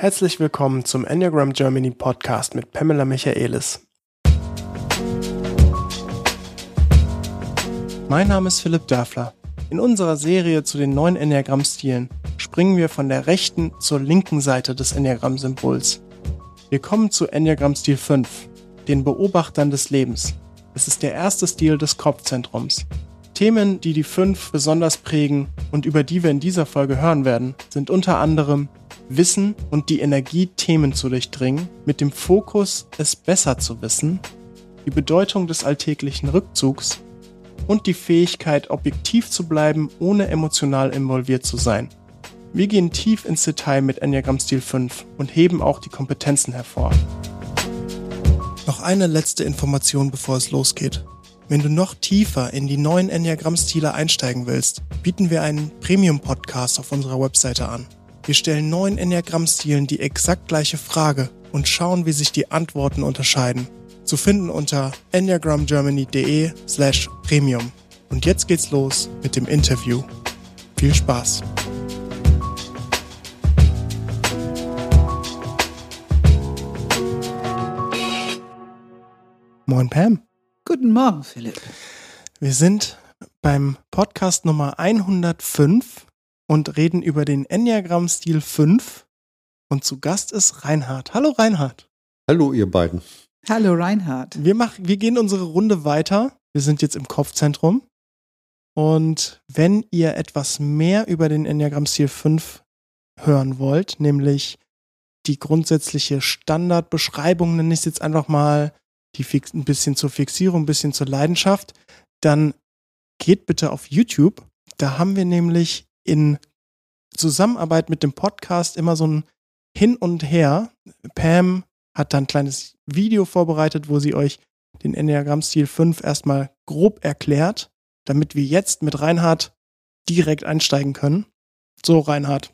Herzlich willkommen zum Enneagram Germany Podcast mit Pamela Michaelis. Mein Name ist Philipp Dörfler. In unserer Serie zu den neuen Enneagramm-Stilen springen wir von der rechten zur linken Seite des Enneagramm-Symbols. Wir kommen zu Enneagramm-Stil 5, den Beobachtern des Lebens. Es ist der erste Stil des Kopfzentrums. Themen, die die 5 besonders prägen und über die wir in dieser Folge hören werden, sind unter anderem Wissen und die Energie, Themen zu durchdringen, mit dem Fokus, es besser zu wissen, die Bedeutung des alltäglichen Rückzugs und die Fähigkeit, objektiv zu bleiben, ohne emotional involviert zu sein. Wir gehen tief ins Detail mit Enneagram Stil 5 und heben auch die Kompetenzen hervor. Noch eine letzte Information, bevor es losgeht. Wenn du noch tiefer in die neuen Enneagramm-Stile einsteigen willst, bieten wir einen Premium-Podcast auf unserer Webseite an. Wir stellen neun Enneagramm-Stilen die exakt gleiche Frage und schauen, wie sich die Antworten unterscheiden. Zu finden unter enneagramgermany.de slash premium. Und jetzt geht's los mit dem Interview. Viel Spaß! Moin Pam. Guten Morgen, Philipp. Wir sind beim Podcast Nummer 105 und reden über den Enneagramm-Stil 5. Und zu Gast ist Reinhard. Hallo Reinhard. Hallo ihr beiden. Hallo Reinhard. Wir, machen, wir gehen unsere Runde weiter. Wir sind jetzt im Kopfzentrum. Und wenn ihr etwas mehr über den Enneagramm-Stil 5 hören wollt, nämlich die grundsätzliche Standardbeschreibung, nenne ich es jetzt einfach mal, die fix, ein bisschen zur Fixierung, ein bisschen zur Leidenschaft, dann geht bitte auf YouTube. Da haben wir nämlich in Zusammenarbeit mit dem Podcast immer so ein Hin und Her. Pam hat da ein kleines Video vorbereitet, wo sie euch den Enneagramm-Stil 5 erstmal grob erklärt, damit wir jetzt mit Reinhard direkt einsteigen können. So, Reinhard.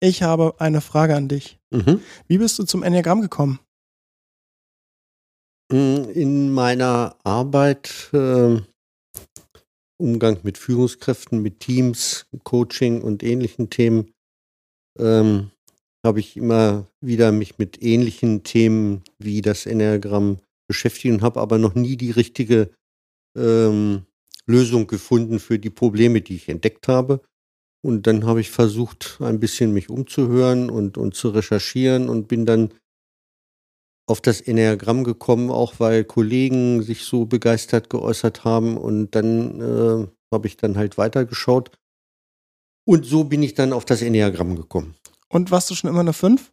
Ich habe eine Frage an dich. Mhm. Wie bist du zum Enneagramm gekommen? Mm, in meiner Arbeit äh, Umgang mit Führungskräften, mit Teams, Coaching und ähnlichen Themen, ähm, habe ich immer wieder mich mit ähnlichen Themen wie das Enneagramm beschäftigt und habe aber noch nie die richtige ähm, Lösung gefunden für die Probleme, die ich entdeckt habe. Und dann habe ich versucht, ein bisschen mich umzuhören und, und zu recherchieren und bin dann auf das Enneagramm gekommen, auch weil Kollegen sich so begeistert geäußert haben und dann äh, habe ich dann halt weitergeschaut. Und so bin ich dann auf das Enneagramm gekommen. Und warst du schon immer eine 5?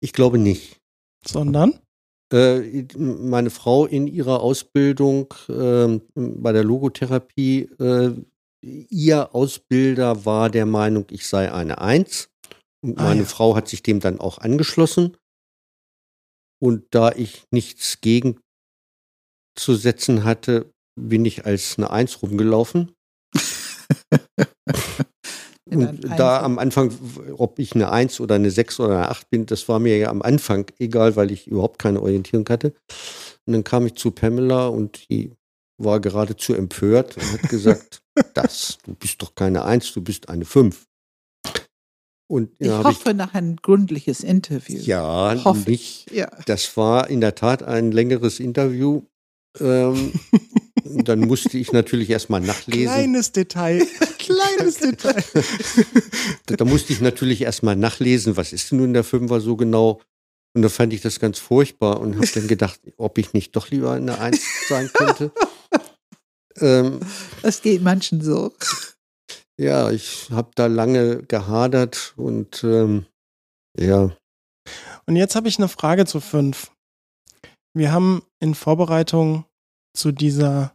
Ich glaube nicht. Sondern? Äh, meine Frau in ihrer Ausbildung äh, bei der Logotherapie, äh, ihr Ausbilder war der Meinung, ich sei eine Eins. Und ah, meine ja. Frau hat sich dem dann auch angeschlossen. Und da ich nichts gegen zu setzen hatte, bin ich als eine Eins rumgelaufen. Und da am Anfang, ob ich eine Eins oder eine Sechs oder eine Acht bin, das war mir ja am Anfang egal, weil ich überhaupt keine Orientierung hatte. Und dann kam ich zu Pamela und die war geradezu empört und hat gesagt, das, du bist doch keine Eins, du bist eine Fünf. Und, ja, ich hoffe ich, nach ein gründliches Interview. Ja, hoffe ich. Ja. Das war in der Tat ein längeres Interview. Ähm, dann musste ich natürlich erstmal nachlesen. Kleines Detail. Kleines Detail. da, da, musste ich natürlich erstmal nachlesen, was ist denn nun der Fünfer so genau. Und da fand ich das ganz furchtbar und habe dann gedacht, ob ich nicht doch lieber eine Eins sein könnte. ähm, das geht manchen so. Ja, ich habe da lange gehadert und ähm, ja. Und jetzt habe ich eine Frage zu fünf. Wir haben in Vorbereitung zu dieser,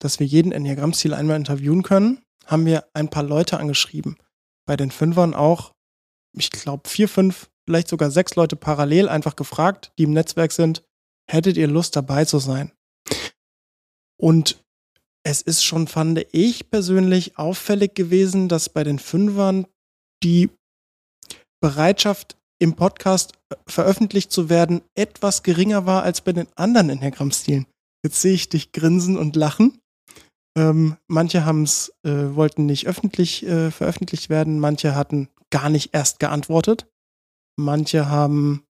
dass wir jeden Enneagramm-Stil einmal interviewen können, haben wir ein paar Leute angeschrieben. Bei den Fünfern auch, ich glaube, vier, fünf, vielleicht sogar sechs Leute parallel einfach gefragt, die im Netzwerk sind, hättet ihr Lust dabei zu sein? Und es ist schon, fand ich persönlich, auffällig gewesen, dass bei den Fünfern die Bereitschaft im Podcast äh, veröffentlicht zu werden etwas geringer war als bei den anderen Enneagramm-Stilen. Jetzt sehe ich dich grinsen und lachen. Ähm, manche haben es, äh, wollten nicht öffentlich äh, veröffentlicht werden, manche hatten gar nicht erst geantwortet. Manche haben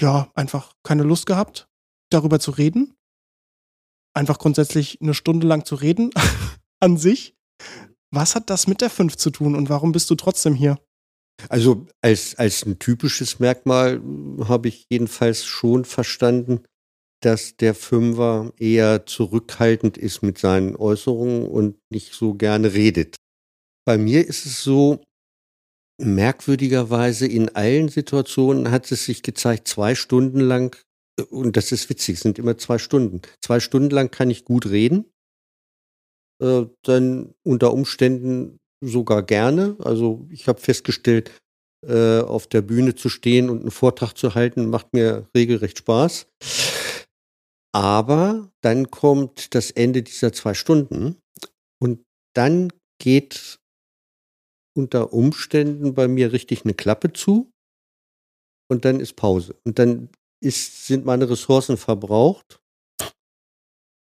ja einfach keine Lust gehabt, darüber zu reden. Einfach grundsätzlich eine Stunde lang zu reden an sich. Was hat das mit der 5 zu tun und warum bist du trotzdem hier? Also als, als ein typisches Merkmal habe ich jedenfalls schon verstanden, dass der Fünfer eher zurückhaltend ist mit seinen Äußerungen und nicht so gerne redet. Bei mir ist es so, merkwürdigerweise in allen Situationen hat es sich gezeigt, zwei Stunden lang, und das ist witzig, sind immer zwei Stunden. Zwei Stunden lang kann ich gut reden. Äh, dann unter Umständen sogar gerne. Also ich habe festgestellt, äh, auf der Bühne zu stehen und einen Vortrag zu halten, macht mir regelrecht Spaß. Aber dann kommt das Ende dieser zwei Stunden und dann geht unter Umständen bei mir richtig eine Klappe zu und dann ist Pause. Und dann ist, sind meine Ressourcen verbraucht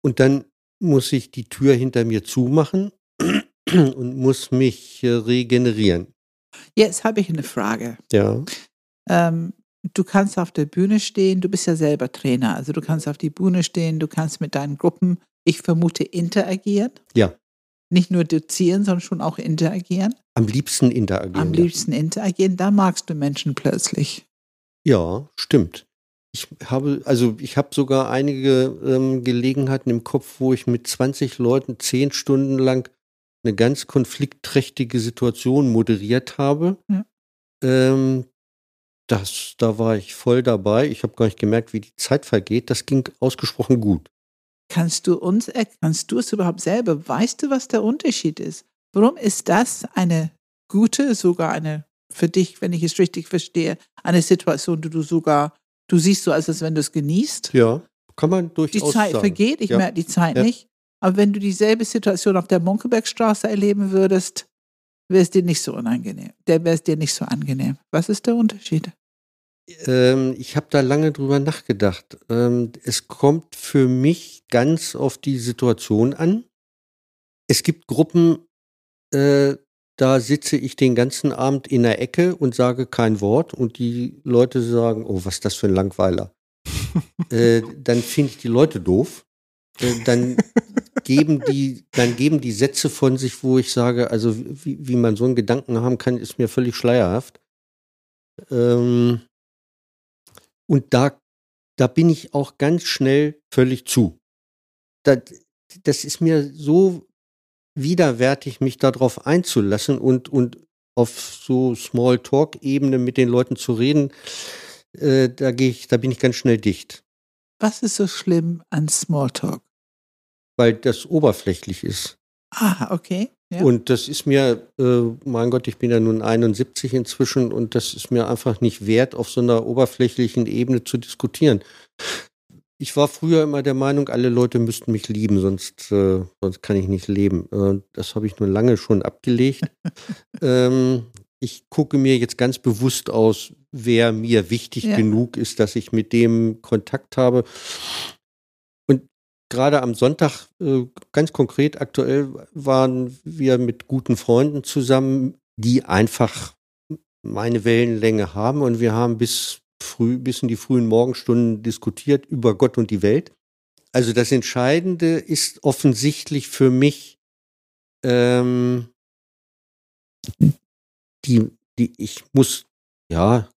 und dann muss ich die Tür hinter mir zumachen und muss mich äh, regenerieren. Jetzt habe ich eine Frage. Ja. Ähm, du kannst auf der Bühne stehen, du bist ja selber Trainer, also du kannst auf die Bühne stehen, du kannst mit deinen Gruppen, ich vermute, interagieren. Ja. Nicht nur dozieren, sondern schon auch interagieren. Am liebsten interagieren. Am liebsten interagieren, da magst du Menschen plötzlich. Ja, stimmt. Ich habe, also ich habe sogar einige ähm, Gelegenheiten im Kopf, wo ich mit 20 Leuten zehn Stunden lang eine ganz konfliktträchtige Situation moderiert habe. Ja. Ähm, das, da war ich voll dabei. Ich habe gar nicht gemerkt, wie die Zeit vergeht. Das ging ausgesprochen gut. Kannst du uns, kannst du es überhaupt selber? Weißt du, was der Unterschied ist? Warum ist das eine gute, sogar eine, für dich, wenn ich es richtig verstehe, eine Situation, die du sogar, du siehst so, als wenn du es genießt? Ja, kann man durchaus Die Zeit sagen. vergeht, ich ja. merke die Zeit ja. nicht. Aber wenn du dieselbe Situation auf der Monkebergstraße erleben würdest, wäre es dir nicht so unangenehm. Der wäre es dir nicht so angenehm. Was ist der Unterschied? Ähm, ich habe da lange drüber nachgedacht. Ähm, es kommt für mich ganz auf die Situation an. Es gibt Gruppen, äh, da sitze ich den ganzen Abend in der Ecke und sage kein Wort und die Leute sagen, oh, was ist das für ein Langweiler. äh, dann finde ich die Leute doof. Äh, dann geben die, dann geben die Sätze von sich, wo ich sage, also wie, wie man so einen Gedanken haben kann, ist mir völlig schleierhaft. Ähm, und da, da bin ich auch ganz schnell völlig zu. Das, das ist mir so widerwärtig, mich darauf einzulassen und, und auf so Small-Talk-Ebene mit den Leuten zu reden. Äh, da gehe ich, da bin ich ganz schnell dicht. Was ist so schlimm an Smalltalk? weil das oberflächlich ist. Ah, okay. Ja. Und das ist mir, äh, mein Gott, ich bin ja nun 71 inzwischen und das ist mir einfach nicht wert, auf so einer oberflächlichen Ebene zu diskutieren. Ich war früher immer der Meinung, alle Leute müssten mich lieben, sonst, äh, sonst kann ich nicht leben. Äh, das habe ich nun lange schon abgelegt. ähm, ich gucke mir jetzt ganz bewusst aus, wer mir wichtig ja. genug ist, dass ich mit dem Kontakt habe gerade am Sonntag, äh, ganz konkret aktuell, waren wir mit guten Freunden zusammen, die einfach meine Wellenlänge haben und wir haben bis früh, bis in die frühen Morgenstunden diskutiert über Gott und die Welt. Also das Entscheidende ist offensichtlich für mich, ähm, die, die, ich muss, ja,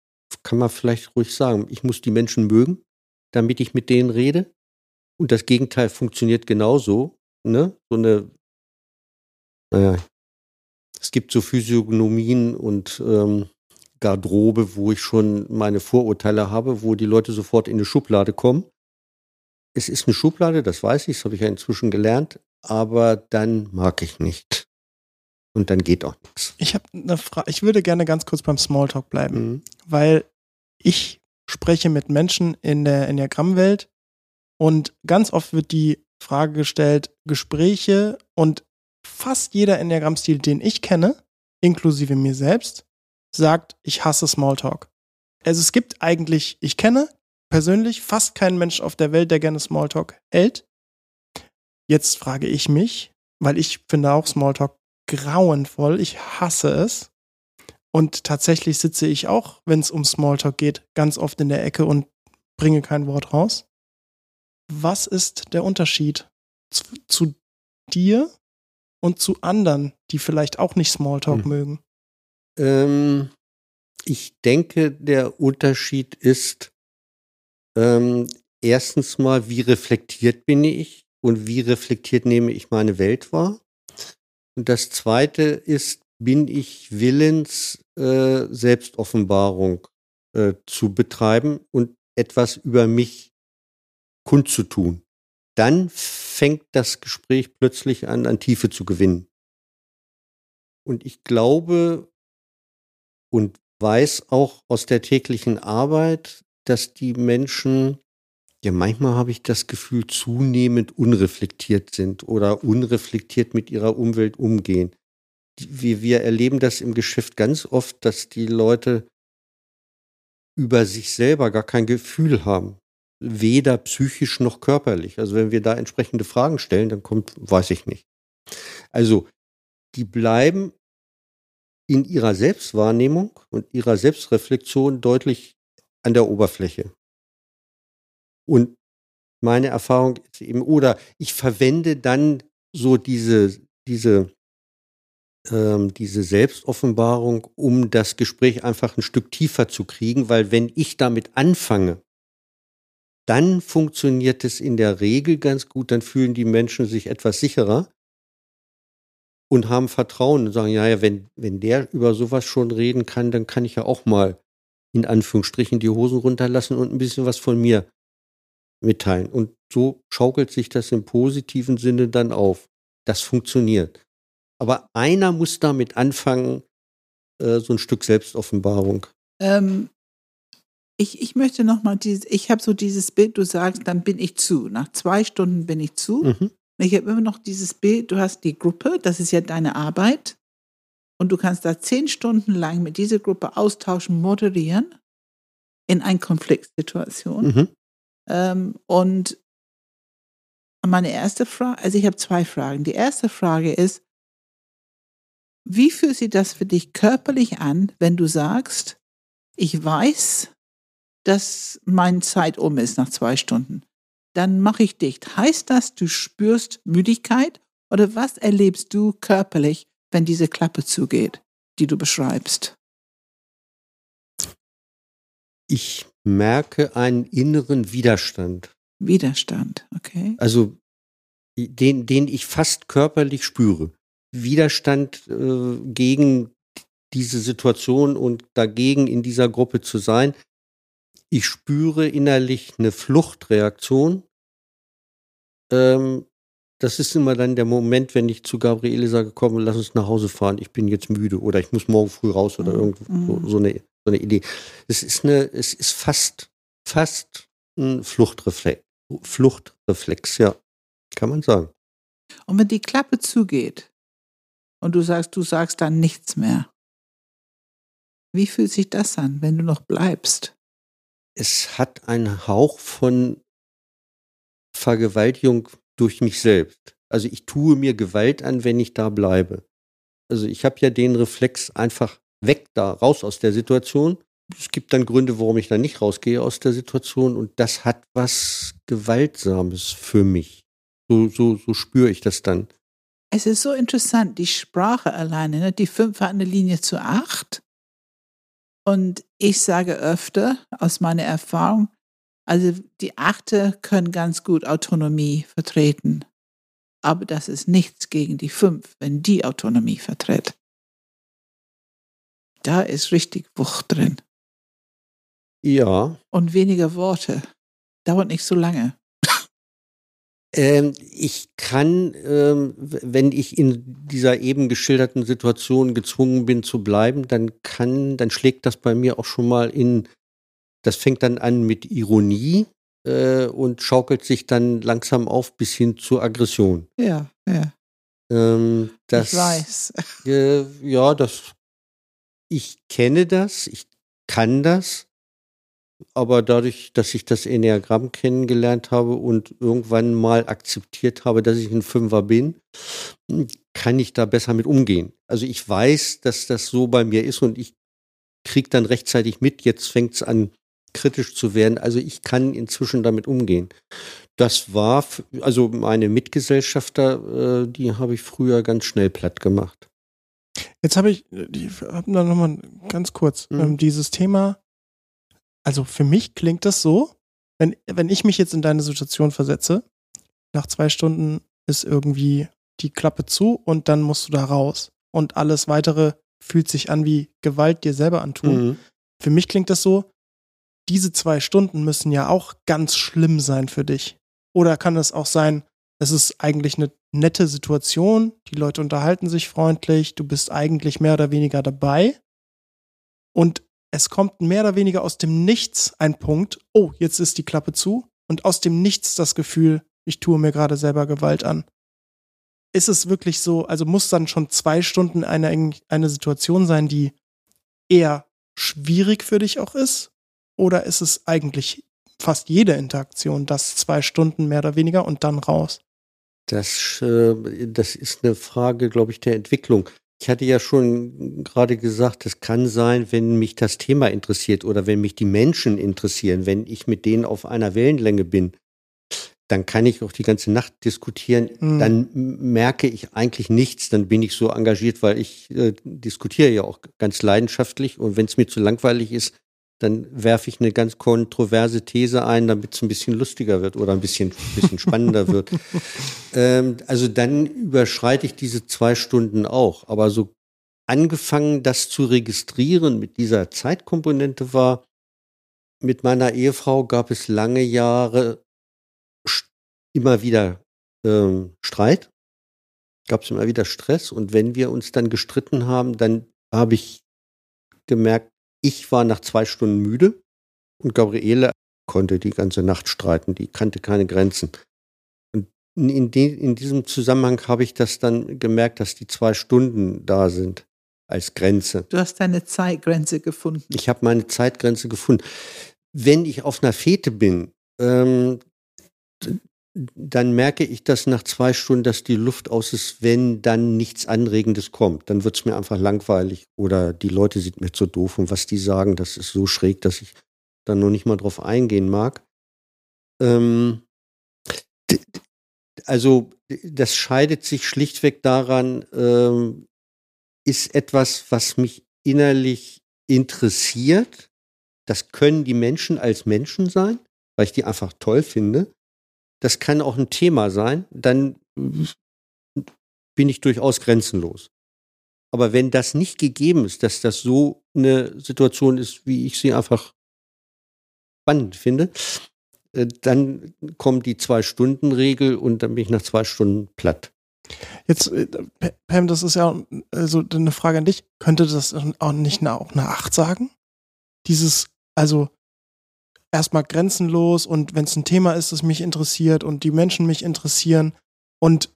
kann man vielleicht ruhig sagen, ich muss die Menschen mögen, damit ich mit denen rede. Und das Gegenteil funktioniert genauso. Ne? So eine, naja, es gibt so Physiognomien und ähm, Garderobe, wo ich schon meine Vorurteile habe, wo die Leute sofort in eine Schublade kommen. Es ist eine Schublade, das weiß ich, das habe ich ja inzwischen gelernt, aber dann mag ich nicht. Und dann geht auch nichts. Ich habe eine Frage, ich würde gerne ganz kurz beim Smalltalk bleiben, mhm. weil ich spreche mit Menschen in der Enneagrammwelt, und ganz oft wird die Frage gestellt, Gespräche und fast jeder Enneagramm-Stil, den ich kenne, inklusive mir selbst, sagt, ich hasse Smalltalk. Also es gibt eigentlich, ich kenne persönlich fast keinen Mensch auf der Welt, der gerne Smalltalk hält. Jetzt frage ich mich, weil ich finde auch Smalltalk grauenvoll, ich hasse es. Und tatsächlich sitze ich auch, wenn es um Smalltalk geht, ganz oft in der Ecke und bringe kein Wort raus. Was ist der Unterschied zu, zu dir und zu anderen, die vielleicht auch nicht Smalltalk hm. mögen? Ähm, ich denke, der Unterschied ist ähm, erstens mal, wie reflektiert bin ich und wie reflektiert nehme ich meine Welt wahr. Und das Zweite ist, bin ich willens, äh, Selbstoffenbarung äh, zu betreiben und etwas über mich kundzutun. Dann fängt das Gespräch plötzlich an, an Tiefe zu gewinnen. Und ich glaube und weiß auch aus der täglichen Arbeit, dass die Menschen, ja manchmal habe ich das Gefühl, zunehmend unreflektiert sind oder unreflektiert mit ihrer Umwelt umgehen. Wir, wir erleben das im Geschäft ganz oft, dass die Leute über sich selber gar kein Gefühl haben. Weder psychisch noch körperlich. Also wenn wir da entsprechende Fragen stellen, dann kommt, weiß ich nicht. Also, die bleiben in ihrer Selbstwahrnehmung und ihrer Selbstreflexion deutlich an der Oberfläche. Und meine Erfahrung ist eben, oder ich verwende dann so diese, diese, ähm, diese Selbstoffenbarung, um das Gespräch einfach ein Stück tiefer zu kriegen, weil wenn ich damit anfange, dann funktioniert es in der Regel ganz gut, dann fühlen die Menschen sich etwas sicherer und haben Vertrauen und sagen, ja, ja, wenn, wenn der über sowas schon reden kann, dann kann ich ja auch mal in Anführungsstrichen die Hosen runterlassen und ein bisschen was von mir mitteilen. Und so schaukelt sich das im positiven Sinne dann auf. Das funktioniert. Aber einer muss damit anfangen, äh, so ein Stück Selbstoffenbarung. Ähm, ich, ich möchte nochmal dieses, ich habe so dieses Bild, du sagst, dann bin ich zu. Nach zwei Stunden bin ich zu. Mhm. Ich habe immer noch dieses Bild, du hast die Gruppe, das ist ja deine Arbeit. Und du kannst da zehn Stunden lang mit dieser Gruppe austauschen, moderieren in einer Konfliktsituation. Mhm. Ähm, und meine erste Frage, also ich habe zwei Fragen. Die erste Frage ist, wie fühlt sich das für dich körperlich an, wenn du sagst, ich weiß, dass meine Zeit um ist nach zwei Stunden? Dann mache ich dicht. Heißt das, du spürst Müdigkeit oder was erlebst du körperlich, wenn diese Klappe zugeht, die du beschreibst? Ich merke einen inneren Widerstand. Widerstand, okay. Also den, den ich fast körperlich spüre. Widerstand äh, gegen diese Situation und dagegen in dieser Gruppe zu sein. Ich spüre innerlich eine Fluchtreaktion. Ähm, das ist immer dann der Moment, wenn ich zu Gabriele sage, komm, lass uns nach Hause fahren, ich bin jetzt müde oder ich muss morgen früh raus oder mhm. irgendwo so, so, eine, so eine Idee. Es ist eine, es ist fast, fast ein Fluchtreflex, Fluchtreflex, ja, kann man sagen. Und wenn die Klappe zugeht und du sagst, du sagst dann nichts mehr, wie fühlt sich das an, wenn du noch bleibst? Es hat einen Hauch von Vergewaltigung durch mich selbst. Also ich tue mir Gewalt an, wenn ich da bleibe. Also ich habe ja den Reflex einfach weg da, raus aus der Situation. Es gibt dann Gründe, warum ich da nicht rausgehe aus der Situation und das hat was Gewaltsames für mich. So, so, so spüre ich das dann. Es ist so interessant, die Sprache alleine, ne? die fünf hat eine Linie zu acht und ich sage öfter aus meiner Erfahrung, also die Achte können ganz gut Autonomie vertreten. Aber das ist nichts gegen die fünf, wenn die Autonomie vertritt. Da ist richtig Wucht drin. Ja. Und weniger Worte. Dauert nicht so lange. Ähm, ich kann, ähm, wenn ich in dieser eben geschilderten Situation gezwungen bin zu bleiben, dann kann, dann schlägt das bei mir auch schon mal in, das fängt dann an mit Ironie äh, und schaukelt sich dann langsam auf bis hin zur Aggression. Ja, ja. Ähm, das, ich weiß. Äh, ja, das, ich kenne das, ich kann das aber dadurch, dass ich das Enneagramm kennengelernt habe und irgendwann mal akzeptiert habe, dass ich ein Fünfer bin, kann ich da besser mit umgehen. Also ich weiß, dass das so bei mir ist und ich kriege dann rechtzeitig mit, jetzt fängt es an kritisch zu werden. Also ich kann inzwischen damit umgehen. Das war, also meine Mitgesellschafter, äh, die habe ich früher ganz schnell platt gemacht. Jetzt habe ich, ich habe da nochmal ganz kurz, mhm. ähm, dieses Thema, also für mich klingt das so, wenn, wenn ich mich jetzt in deine Situation versetze, nach zwei Stunden ist irgendwie die Klappe zu und dann musst du da raus. Und alles weitere fühlt sich an wie Gewalt dir selber antun. Mhm. Für mich klingt das so, diese zwei Stunden müssen ja auch ganz schlimm sein für dich. Oder kann es auch sein, es ist eigentlich eine nette Situation, die Leute unterhalten sich freundlich, du bist eigentlich mehr oder weniger dabei und es kommt mehr oder weniger aus dem Nichts ein Punkt, oh, jetzt ist die Klappe zu und aus dem Nichts das Gefühl, ich tue mir gerade selber Gewalt an. Ist es wirklich so, also muss dann schon zwei Stunden eine, eine Situation sein, die eher schwierig für dich auch ist? Oder ist es eigentlich fast jede Interaktion, das zwei Stunden mehr oder weniger und dann raus? Das, äh, das ist eine Frage, glaube ich, der Entwicklung. Ich hatte ja schon gerade gesagt, es kann sein, wenn mich das Thema interessiert oder wenn mich die Menschen interessieren, wenn ich mit denen auf einer Wellenlänge bin, dann kann ich auch die ganze Nacht diskutieren. Mhm. Dann merke ich eigentlich nichts. Dann bin ich so engagiert, weil ich äh, diskutiere ja auch ganz leidenschaftlich. Und wenn es mir zu langweilig ist, dann werfe ich eine ganz kontroverse These ein, damit es ein bisschen lustiger wird oder ein bisschen, bisschen spannender wird. Ähm, also dann überschreite ich diese zwei Stunden auch. Aber so angefangen, das zu registrieren mit dieser Zeitkomponente war, mit meiner Ehefrau gab es lange Jahre immer wieder ähm, Streit, gab es immer wieder Stress. Und wenn wir uns dann gestritten haben, dann habe ich gemerkt, ich war nach zwei Stunden müde und Gabriele konnte die ganze Nacht streiten, die kannte keine Grenzen. Und in, de, in diesem Zusammenhang habe ich das dann gemerkt, dass die zwei Stunden da sind als Grenze. Du hast deine Zeitgrenze gefunden. Ich habe meine Zeitgrenze gefunden. Wenn ich auf einer Fete bin, ähm, dann merke ich das nach zwei Stunden, dass die Luft aus ist, wenn dann nichts Anregendes kommt. Dann wird es mir einfach langweilig oder die Leute sind mir zu doof und was die sagen, das ist so schräg, dass ich dann noch nicht mal drauf eingehen mag. Ähm, also das scheidet sich schlichtweg daran, ähm, ist etwas, was mich innerlich interessiert. Das können die Menschen als Menschen sein, weil ich die einfach toll finde das kann auch ein Thema sein, dann bin ich durchaus grenzenlos. Aber wenn das nicht gegeben ist, dass das so eine Situation ist, wie ich sie einfach spannend finde, äh, dann kommt die Zwei-Stunden-Regel und dann bin ich nach zwei Stunden platt. Jetzt, äh, Pam, das ist ja also eine Frage an dich. Könnte das auch nicht auch eine Acht sagen? Dieses, also erstmal grenzenlos und wenn es ein Thema ist, das mich interessiert und die Menschen mich interessieren und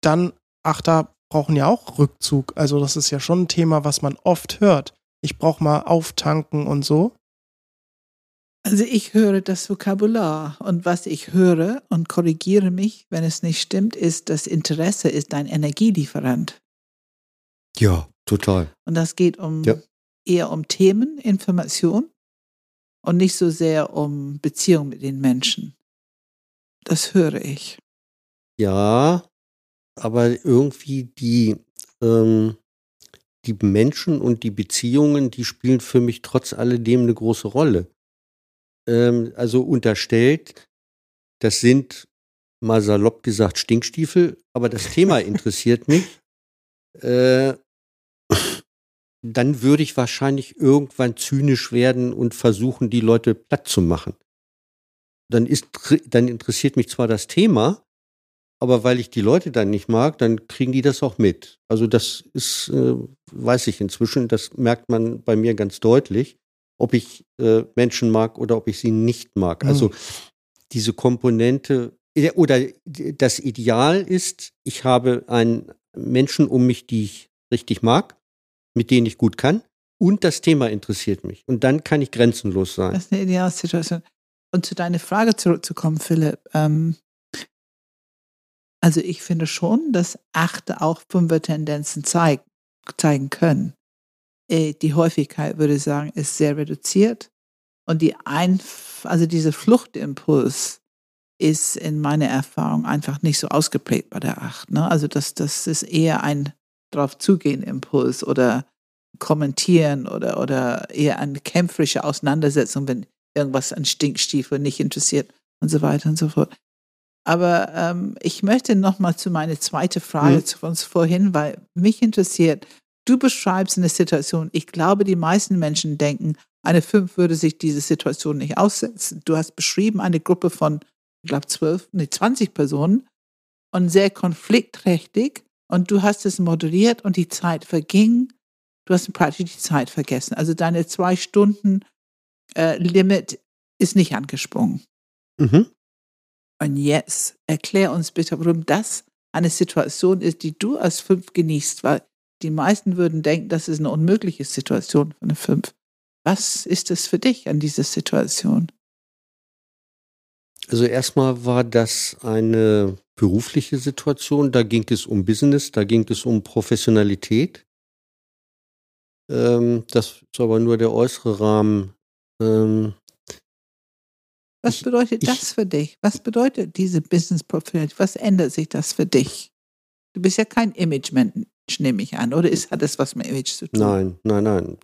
dann, ach, da brauchen ja auch Rückzug. Also das ist ja schon ein Thema, was man oft hört. Ich brauche mal auftanken und so. Also ich höre das Vokabular und was ich höre und korrigiere mich, wenn es nicht stimmt, ist, das Interesse ist dein Energielieferant. Ja, total. Und das geht um ja. eher um Themen, Information und nicht so sehr um Beziehung mit den Menschen. Das höre ich. Ja, aber irgendwie die, ähm, die Menschen und die Beziehungen, die spielen für mich trotz alledem eine große Rolle. Ähm, also unterstellt, das sind mal salopp gesagt Stinkstiefel, aber das Thema interessiert mich. Äh, dann würde ich wahrscheinlich irgendwann zynisch werden und versuchen, die Leute platt zu machen. Dann, ist, dann interessiert mich zwar das Thema, aber weil ich die Leute dann nicht mag, dann kriegen die das auch mit. Also das ist, äh, weiß ich inzwischen, das merkt man bei mir ganz deutlich, ob ich äh, Menschen mag oder ob ich sie nicht mag. Mhm. Also diese Komponente oder das Ideal ist, ich habe einen Menschen um mich, die ich richtig mag mit denen ich gut kann. Und das Thema interessiert mich. Und dann kann ich grenzenlos sein. Das ist eine Idealsituation. Und zu deiner Frage zurückzukommen, Philipp. Ähm, also ich finde schon, dass Achte auch Fünfer-Tendenzen zeig, zeigen können. äh, die Häufigkeit, würde ich sagen, ist sehr reduziert. Und die Einf also diese Fluchtimpuls ist in meiner Erfahrung einfach nicht so ausgeprägt bei der Acht. Ne? Also das, das ist eher ein drauf zugehen Impuls oder kommentieren oder, oder eher eine kämpferische Auseinandersetzung, wenn irgendwas an Stinkstiefel nicht interessiert und so weiter und so fort. Aber ähm, ich möchte noch mal zu meiner zweiten Frage mhm. zu uns vorhin, weil mich interessiert, du beschreibst eine Situation, ich glaube, die meisten Menschen denken, eine Fünf würde sich diese Situation nicht aussetzen. Du hast beschrieben eine Gruppe von, ich glaube, zwölf, nee, 20 Personen und sehr konfliktträchtig und du hast es moderiert und die Zeit verging. Du hast praktisch die Zeit vergessen. Also deine zwei Stunden äh, Limit ist nicht angesprungen. Mhm. Und jetzt erklär uns bitte, warum das eine Situation ist, die du als fünf genießt, weil die meisten würden denken, das ist eine unmögliche Situation für eine fünf. Was ist es für dich an dieser Situation? Also erstmal war das eine berufliche Situation, da ging es um Business, da ging es um Professionalität. Ähm, das ist aber nur der äußere Rahmen. Ähm, was ich, bedeutet das ich, für dich? Was bedeutet diese Business Professionalität? Was ändert sich das für dich? Du bist ja kein Image-Mensch, nehme ich an, oder ist, hat das was mit Image zu tun? Nein, nein, nein.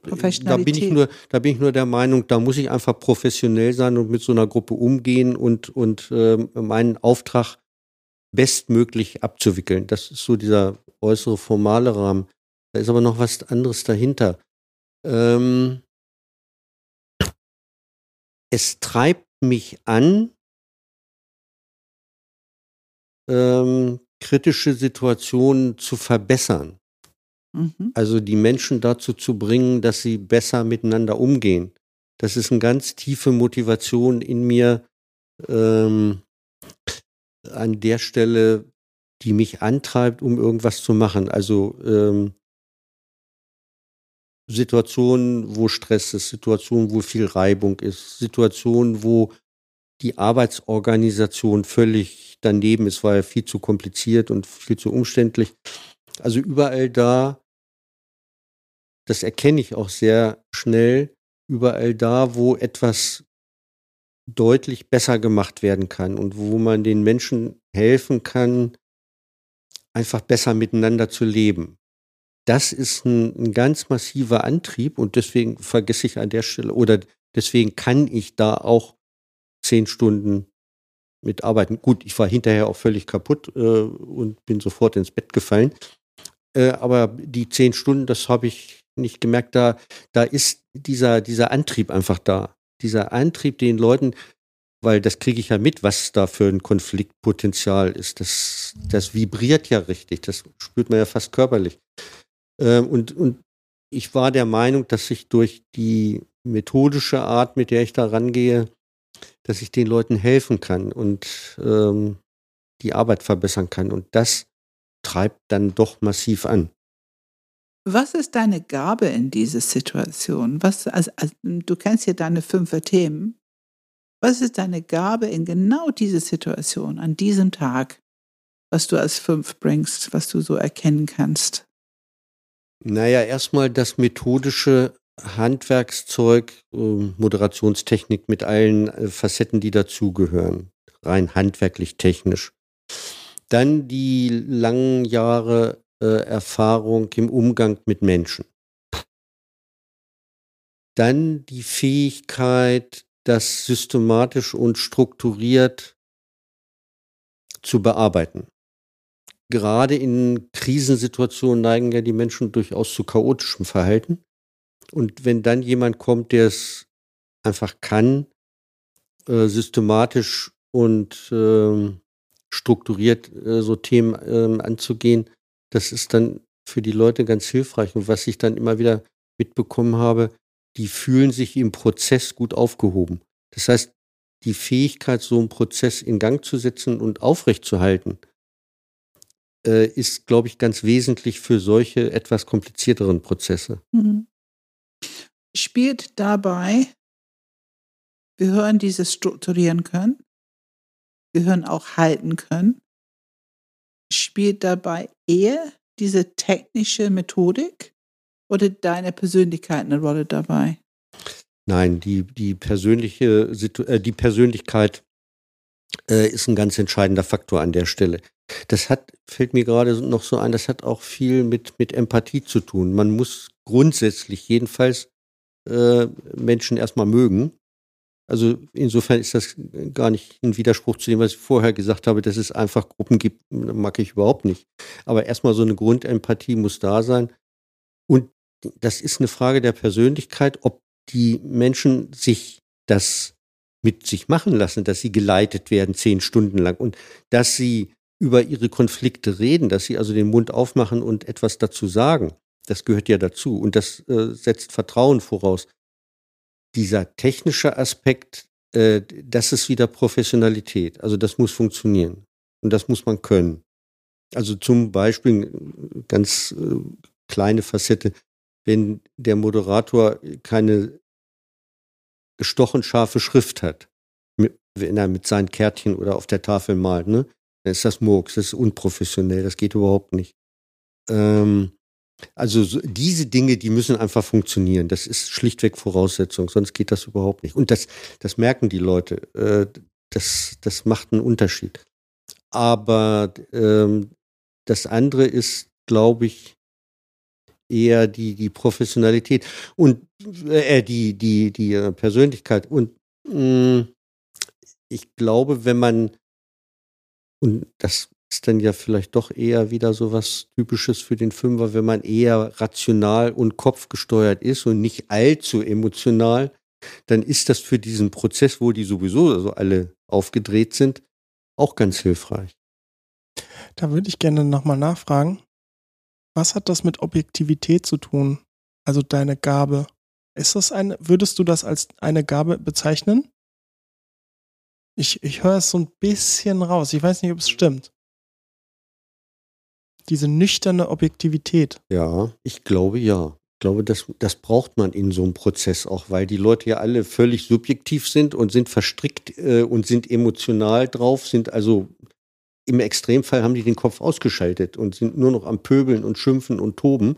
Da bin, ich nur, da bin ich nur der Meinung, da muss ich einfach professionell sein und mit so einer Gruppe umgehen und, und äh, meinen Auftrag bestmöglich abzuwickeln. Das ist so dieser äußere formale Rahmen. Da ist aber noch was anderes dahinter. Ähm, es treibt mich an, ähm, kritische Situationen zu verbessern. Mhm. Also die Menschen dazu zu bringen, dass sie besser miteinander umgehen. Das ist eine ganz tiefe Motivation in mir ähm, an der Stelle, die mich antreibt, um irgendwas zu machen. Also ähm, Situationen, wo Stress ist, Situationen, wo viel Reibung ist, Situationen, wo die Arbeitsorganisation völlig daneben ist, war ja viel zu kompliziert und viel zu umständlich. Also überall da, das erkenne ich auch sehr schnell, überall da, wo etwas deutlich besser gemacht werden kann und wo man den Menschen helfen kann, einfach besser miteinander zu leben. Das ist ein, ein ganz massiver Antrieb und deswegen vergesse ich an der Stelle oder deswegen kann ich da auch zehn Stunden mitarbeiten. Gut, ich war hinterher auch völlig kaputt äh, und bin sofort ins Bett gefallen. Äh, aber die zehn Stunden, das habe ich nicht gemerkt. Da, da ist dieser, dieser Antrieb einfach da. Dieser Antrieb, den Leuten, weil das kriege ich ja mit, was da für ein Konfliktpotenzial ist. Das, das vibriert ja richtig. Das spürt man ja fast körperlich. Ähm, und, und ich war der Meinung, dass ich durch die methodische Art, mit der ich da rangehe, dass ich den Leuten helfen kann und ähm, die Arbeit verbessern kann. Und das treibt dann doch massiv an. Was ist deine Gabe in dieser Situation? Was, also, also, du kennst ja deine fünf Themen. Was ist deine Gabe in genau dieser Situation, an diesem Tag, was du als fünf bringst, was du so erkennen kannst? Naja, erstmal das methodische Handwerkszeug, ähm, Moderationstechnik mit allen äh, Facetten, die dazugehören, rein handwerklich technisch. Dann die langen Jahre äh, Erfahrung im Umgang mit Menschen. Dann die Fähigkeit, das systematisch und strukturiert zu bearbeiten. Gerade in Krisensituationen neigen ja die Menschen durchaus zu chaotischem Verhalten. Und wenn dann jemand kommt, der es einfach kann, äh, systematisch und äh, strukturiert äh, so Themen ähm, anzugehen, das ist dann für die Leute ganz hilfreich. Und was ich dann immer wieder mitbekommen habe, die fühlen sich im Prozess gut aufgehoben. Das heißt, die Fähigkeit, so einen Prozess in Gang zu setzen und aufrechtzuerhalten, äh, ist, glaube ich, ganz wesentlich für solche etwas komplizierteren Prozesse. Mhm spielt dabei, wir hören dieses strukturieren können, wir hören auch halten können, spielt dabei eher diese technische Methodik Oder deine Persönlichkeit eine Rolle dabei? Nein, die, die persönliche Situ äh, die Persönlichkeit äh, ist ein ganz entscheidender Faktor an der Stelle. Das hat, fällt mir gerade noch so ein, das hat auch viel mit, mit Empathie zu tun. Man muss grundsätzlich jedenfalls äh, Menschen erstmal mögen. Also insofern ist das gar nicht ein Widerspruch zu dem, was ich vorher gesagt habe, dass es einfach Gruppen gibt, mag ich überhaupt nicht. Aber erstmal so eine Grundempathie muss da sein. Und das ist eine Frage der Persönlichkeit, ob die Menschen sich das mit sich machen lassen, dass sie geleitet werden zehn Stunden lang und dass sie über ihre Konflikte reden, dass sie also den Mund aufmachen und etwas dazu sagen. Das gehört ja dazu und das äh, setzt Vertrauen voraus. Dieser technische Aspekt, äh, das ist wieder Professionalität. Also das muss funktionieren und das muss man können. Also zum Beispiel ganz äh, kleine Facette, wenn der Moderator keine gestochen scharfe Schrift hat, wenn er mit seinen Kärtchen oder auf der Tafel malt, ne? dann ist das Murks, das ist unprofessionell, das geht überhaupt nicht. Ähm, also so, diese Dinge, die müssen einfach funktionieren. Das ist schlichtweg Voraussetzung, sonst geht das überhaupt nicht. Und das, das merken die Leute. Äh, das, das macht einen Unterschied. Aber ähm, das andere ist, glaube ich, eher die, die Professionalität und äh, die, die, die äh, Persönlichkeit. Und mh, mm, ich glaube, wenn man, und das ist dann ja vielleicht doch eher wieder so was Typisches für den Fünfer, wenn man eher rational und kopfgesteuert ist und nicht allzu emotional, dann ist das für diesen Prozess, wo die sowieso also alle aufgedreht sind, auch ganz hilfreich. Da würde ich gerne nochmal nachfragen. Was hat das mit Objektivität zu tun? Also deine Gabe. Ist das eine, würdest du das als eine Gabe bezeichnen? Ich, ich höre es so ein bisschen raus. Ich weiß nicht, ob es stimmt. Diese nüchterne Objektivität. Ja, ich glaube ja. Ich glaube, das, das braucht man in so einem Prozess auch, weil die Leute ja alle völlig subjektiv sind und sind verstrickt äh, und sind emotional drauf, sind also im Extremfall haben die den Kopf ausgeschaltet und sind nur noch am Pöbeln und Schimpfen und Toben.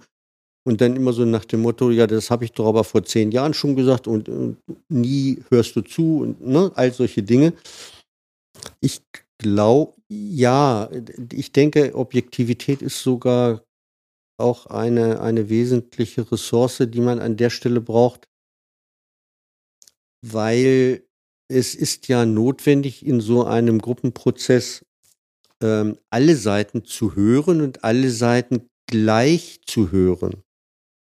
Und dann immer so nach dem Motto, ja, das habe ich doch aber vor zehn Jahren schon gesagt und, und nie hörst du zu und ne, all solche Dinge. Ich glaube, ja, ich denke, Objektivität ist sogar auch eine, eine wesentliche Ressource, die man an der Stelle braucht, weil es ist ja notwendig in so einem Gruppenprozess ähm, alle Seiten zu hören und alle Seiten gleich zu hören.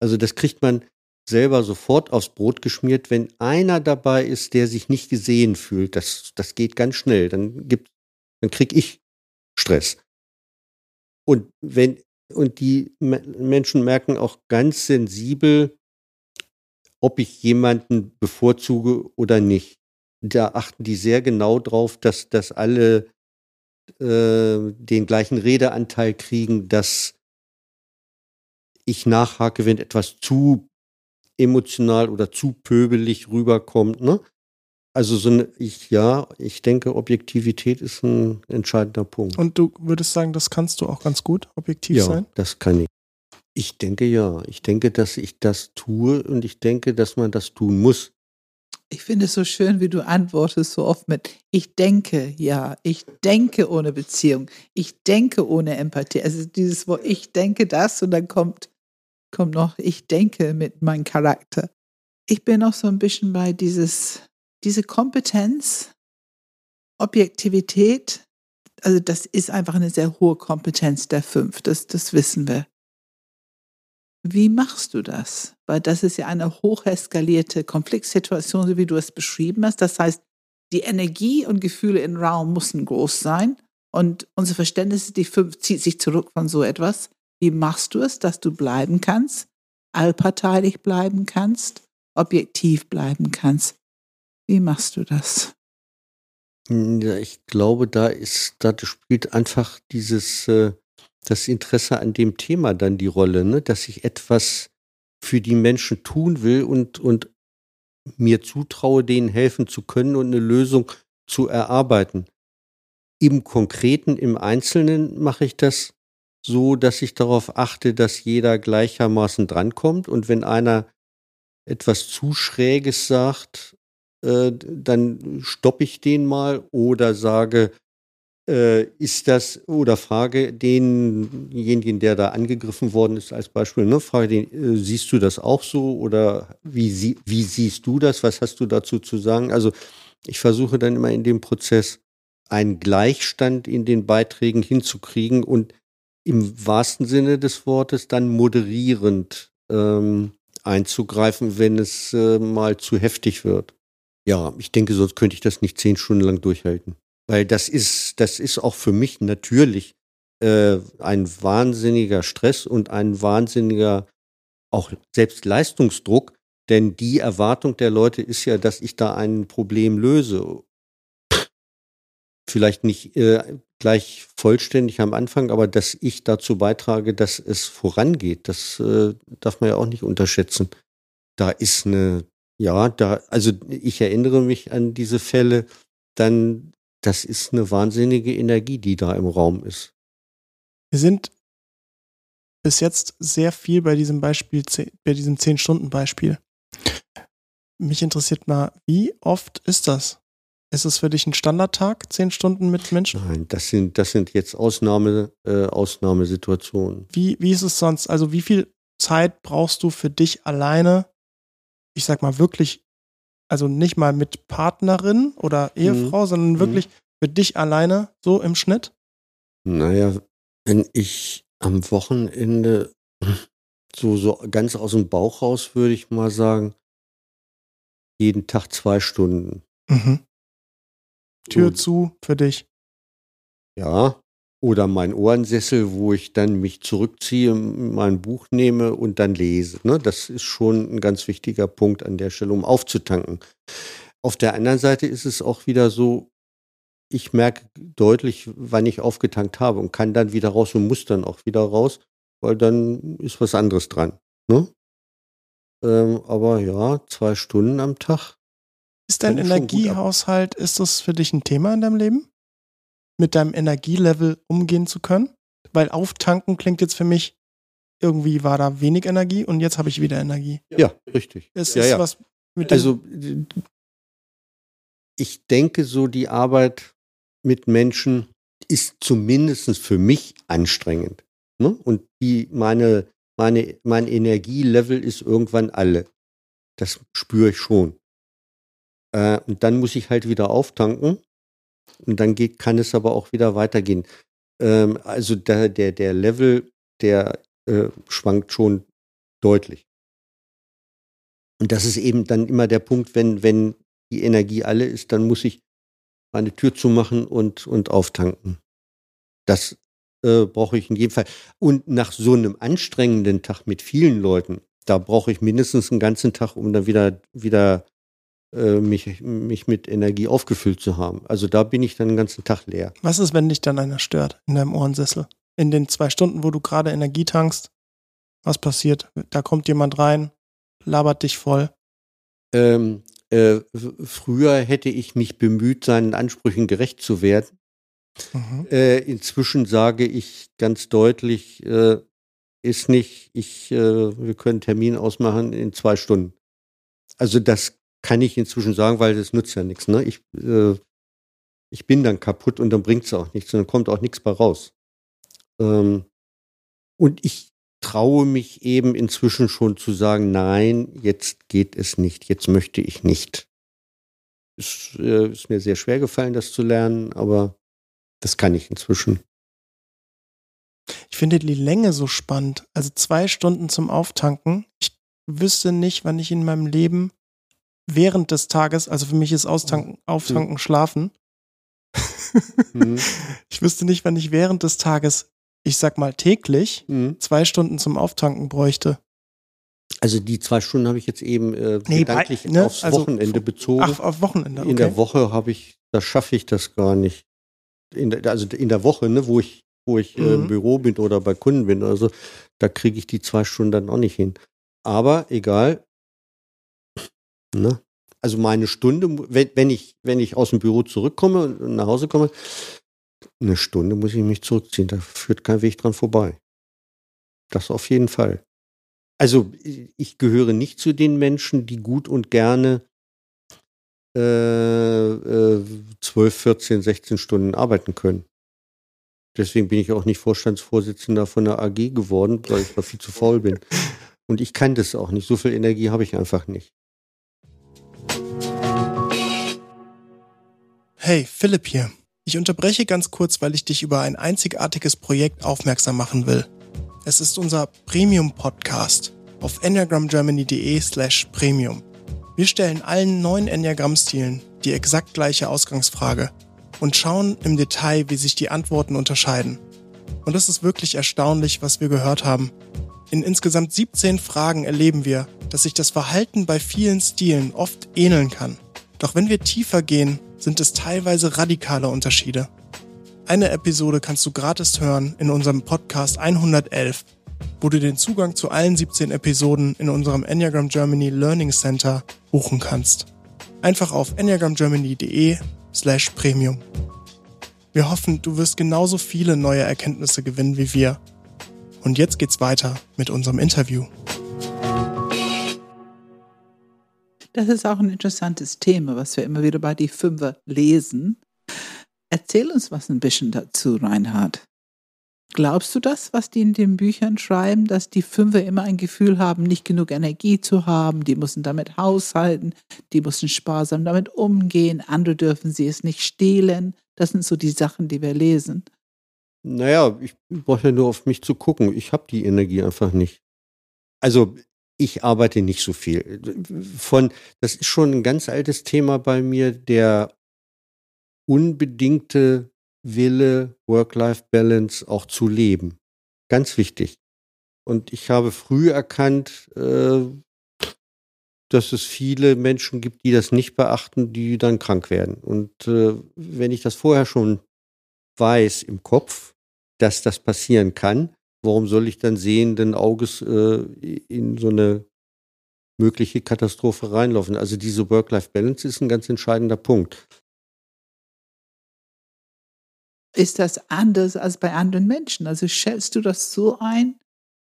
Also das kriegt man selber sofort aufs Brot geschmiert, wenn einer dabei ist, der sich nicht gesehen fühlt. Das, das geht ganz schnell. Dann gibt, dann krieg ich Stress. Und wenn, und die Menschen merken auch ganz sensibel, ob ich jemanden bevorzuge oder nicht. Da achten die sehr genau drauf, dass, dass alle äh, den gleichen Redeanteil kriegen, dass ich nachhake, wenn etwas zu emotional oder zu pöbelig rüberkommt. Ne? Also so eine, ich, ja, ich denke, Objektivität ist ein entscheidender Punkt. Und du würdest sagen, das kannst du auch ganz gut, objektiv ja, sein? Das kann ich. Ich denke ja. Ich denke, dass ich das tue und ich denke, dass man das tun muss. Ich finde es so schön, wie du antwortest so oft mit ich denke, ja, ich denke ohne Beziehung, ich denke ohne Empathie. Also dieses Wort ich denke das und dann kommt kommt noch ich denke mit meinem Charakter. Ich bin auch so ein bisschen bei dieses diese Kompetenz, Objektivität, also das ist einfach eine sehr hohe Kompetenz der fünf, das, das wissen wir. Wie machst du das? Weil das ist ja eine hocheskalierte Konfliktsituation, so wie du es beschrieben hast. Das heißt, die Energie und Gefühle im Raum müssen groß sein und unser Verständnis, die fünf, zieht sich zurück von so etwas. Wie machst du es, dass du bleiben kannst, allparteilich bleiben kannst, objektiv bleiben kannst? Wie machst du das? Ja, ich glaube, da ist, da spielt einfach dieses äh, das Interesse an dem Thema dann die Rolle, ne? dass ich etwas für die Menschen tun will und, und mir zutraue, denen helfen zu können und eine Lösung zu erarbeiten. Im Konkreten, im Einzelnen mache ich das so, dass ich darauf achte, dass jeder gleichermaßen drankommt. Und wenn einer etwas zu Schräges sagt, äh, dann stoppe ich den mal oder sage, äh, ist das, oder frage denjenigen, der da angegriffen worden ist, als Beispiel, ne, frage den, äh, siehst du das auch so oder wie, sie, wie siehst du das? Was hast du dazu zu sagen? Also ich versuche dann immer in dem Prozess einen Gleichstand in den Beiträgen hinzukriegen und im wahrsten Sinne des Wortes dann moderierend ähm, einzugreifen, wenn es äh, mal zu heftig wird. Ja, ich denke, sonst könnte ich das nicht zehn Stunden lang durchhalten. Weil das ist, das ist auch für mich natürlich äh, ein wahnsinniger Stress und ein wahnsinniger auch selbst Leistungsdruck, denn die Erwartung der Leute ist ja, dass ich da ein Problem löse. Vielleicht nicht äh, gleich vollständig am Anfang, aber dass ich dazu beitrage, dass es vorangeht, das äh, darf man ja auch nicht unterschätzen. Da ist eine, ja, da, also ich erinnere mich an diese Fälle, dann das ist eine wahnsinnige Energie, die da im Raum ist. Wir sind bis jetzt sehr viel bei diesem Beispiel, bei diesem 10-Stunden-Beispiel. Mich interessiert mal, wie oft ist das? Ist es für dich ein Standardtag, 10 Stunden mit Menschen? Nein, das sind, das sind jetzt Ausnahme, äh, Ausnahmesituationen. Wie, wie ist es sonst? Also wie viel Zeit brauchst du für dich alleine, ich sag mal wirklich also nicht mal mit Partnerin oder Ehefrau, mhm. sondern mhm. wirklich mhm. für dich alleine so im Schnitt? Naja, wenn ich am Wochenende so, so ganz aus dem Bauch raus, würde ich mal sagen, jeden Tag zwei Stunden. Mhm. Tür Und, zu für dich. Ja, oder mein Ohrensessel, wo ich dann mich zurückziehe, mein Buch nehme und dann lese. Ne? Das ist schon ein ganz wichtiger Punkt an der Stelle, um aufzutanken. Auf der anderen Seite ist es auch wieder so, ich merke deutlich, wann ich aufgetankt habe und kann dann wieder raus und muss dann auch wieder raus, weil dann ist was anderes dran. Ne? Ähm, aber ja, zwei Stunden am Tag. Ist dein Energiehaushalt, ist das für dich ein Thema in deinem Leben? Mit deinem Energielevel umgehen zu können? Weil auftanken klingt jetzt für mich, irgendwie war da wenig Energie und jetzt habe ich wieder Energie. Ja, richtig. Es ja, ist ja. was mit Also ich denke so, die Arbeit mit Menschen ist zumindest für mich anstrengend. Ne? Und die, meine, meine, mein Energielevel ist irgendwann alle. Das spüre ich schon. Äh, und dann muss ich halt wieder auftanken. Und dann geht, kann es aber auch wieder weitergehen. Ähm, also der, der, der Level, der äh, schwankt schon deutlich. Und das ist eben dann immer der Punkt, wenn, wenn die Energie alle ist, dann muss ich meine Tür zumachen und, und auftanken. Das äh, brauche ich in jedem Fall. Und nach so einem anstrengenden Tag mit vielen Leuten, da brauche ich mindestens einen ganzen Tag, um dann wieder, wieder mich, mich mit Energie aufgefüllt zu haben. Also da bin ich dann den ganzen Tag leer. Was ist, wenn dich dann einer stört in deinem Ohrensessel? In den zwei Stunden, wo du gerade Energie tankst, was passiert? Da kommt jemand rein, labert dich voll. Ähm, äh, früher hätte ich mich bemüht, seinen Ansprüchen gerecht zu werden. Mhm. Äh, inzwischen sage ich ganz deutlich, äh, ist nicht, ich, äh, wir können Termin ausmachen in zwei Stunden. Also das kann ich inzwischen sagen, weil das nützt ja nichts. Ne? Ich, äh, ich bin dann kaputt und dann bringt es auch nichts und dann kommt auch nichts bei raus. Ähm, und ich traue mich eben inzwischen schon zu sagen, nein, jetzt geht es nicht, jetzt möchte ich nicht. Es äh, ist mir sehr schwer gefallen, das zu lernen, aber das kann ich inzwischen. Ich finde die Länge so spannend. Also zwei Stunden zum Auftanken. Ich wüsste nicht, wann ich in meinem Leben während des Tages, also für mich ist Austanken, Auftanken, Schlafen. mhm. Ich wüsste nicht, wann ich während des Tages, ich sag mal täglich, mhm. zwei Stunden zum Auftanken bräuchte. Also die zwei Stunden habe ich jetzt eben äh, nee, gedanklich bei, ne? aufs also, Wochenende bezogen. Ach, auf Wochenende. Okay. In der Woche habe ich, da schaffe ich das gar nicht. In der, also in der Woche, ne, wo ich, wo ich mhm. äh, im mhm. Büro bin oder bei Kunden bin, also da kriege ich die zwei Stunden dann auch nicht hin. Aber egal, Ne? Also meine Stunde, wenn, wenn, ich, wenn ich aus dem Büro zurückkomme und nach Hause komme, eine Stunde muss ich mich zurückziehen. Da führt kein Weg dran vorbei. Das auf jeden Fall. Also ich gehöre nicht zu den Menschen, die gut und gerne äh, äh, 12, 14, 16 Stunden arbeiten können. Deswegen bin ich auch nicht Vorstandsvorsitzender von der AG geworden, weil ich da viel zu faul bin. Und ich kann das auch nicht. So viel Energie habe ich einfach nicht. Hey, Philipp hier. Ich unterbreche ganz kurz, weil ich dich über ein einzigartiges Projekt aufmerksam machen will. Es ist unser Premium-Podcast auf enneagramgermany.de slash premium. Wir stellen allen neuen Enneagramm-Stilen die exakt gleiche Ausgangsfrage und schauen im Detail, wie sich die Antworten unterscheiden. Und es ist wirklich erstaunlich, was wir gehört haben. In insgesamt 17 Fragen erleben wir, dass sich das Verhalten bei vielen Stilen oft ähneln kann. Doch wenn wir tiefer gehen, sind es teilweise radikale Unterschiede. Eine Episode kannst du gratis hören in unserem Podcast 111, wo du den Zugang zu allen 17 Episoden in unserem Enneagram Germany Learning Center buchen kannst. Einfach auf enneagramgermany.de slash premium. Wir hoffen, du wirst genauso viele neue Erkenntnisse gewinnen wie wir. Und jetzt geht's weiter mit unserem Interview. Das ist auch ein interessantes Thema, was wir immer wieder bei die Fünfer lesen. Erzähl uns was ein bisschen dazu, Reinhard. Glaubst du das, was die in den Büchern schreiben, dass die Fünfer immer ein Gefühl haben, nicht genug Energie zu haben, die müssen damit haushalten, die müssen sparsam damit umgehen, andere dürfen sie es nicht stehlen? Das sind so die Sachen, die wir lesen. Naja, ich brauche ja nur auf mich zu gucken. Ich habe die Energie einfach nicht. Also ich arbeite nicht so viel. Von, das ist schon ein ganz altes Thema bei mir, der unbedingte Wille, Work-Life-Balance auch zu leben. Ganz wichtig. Und ich habe früh erkannt, äh, dass es viele Menschen gibt, die das nicht beachten, die dann krank werden. Und äh, wenn ich das vorher schon weiß im Kopf, dass das passieren kann, warum soll ich dann sehenden Auges äh, in so eine mögliche Katastrophe reinlaufen? Also diese Work-Life-Balance ist ein ganz entscheidender Punkt. Ist das anders als bei anderen Menschen? Also schätzt du das so ein,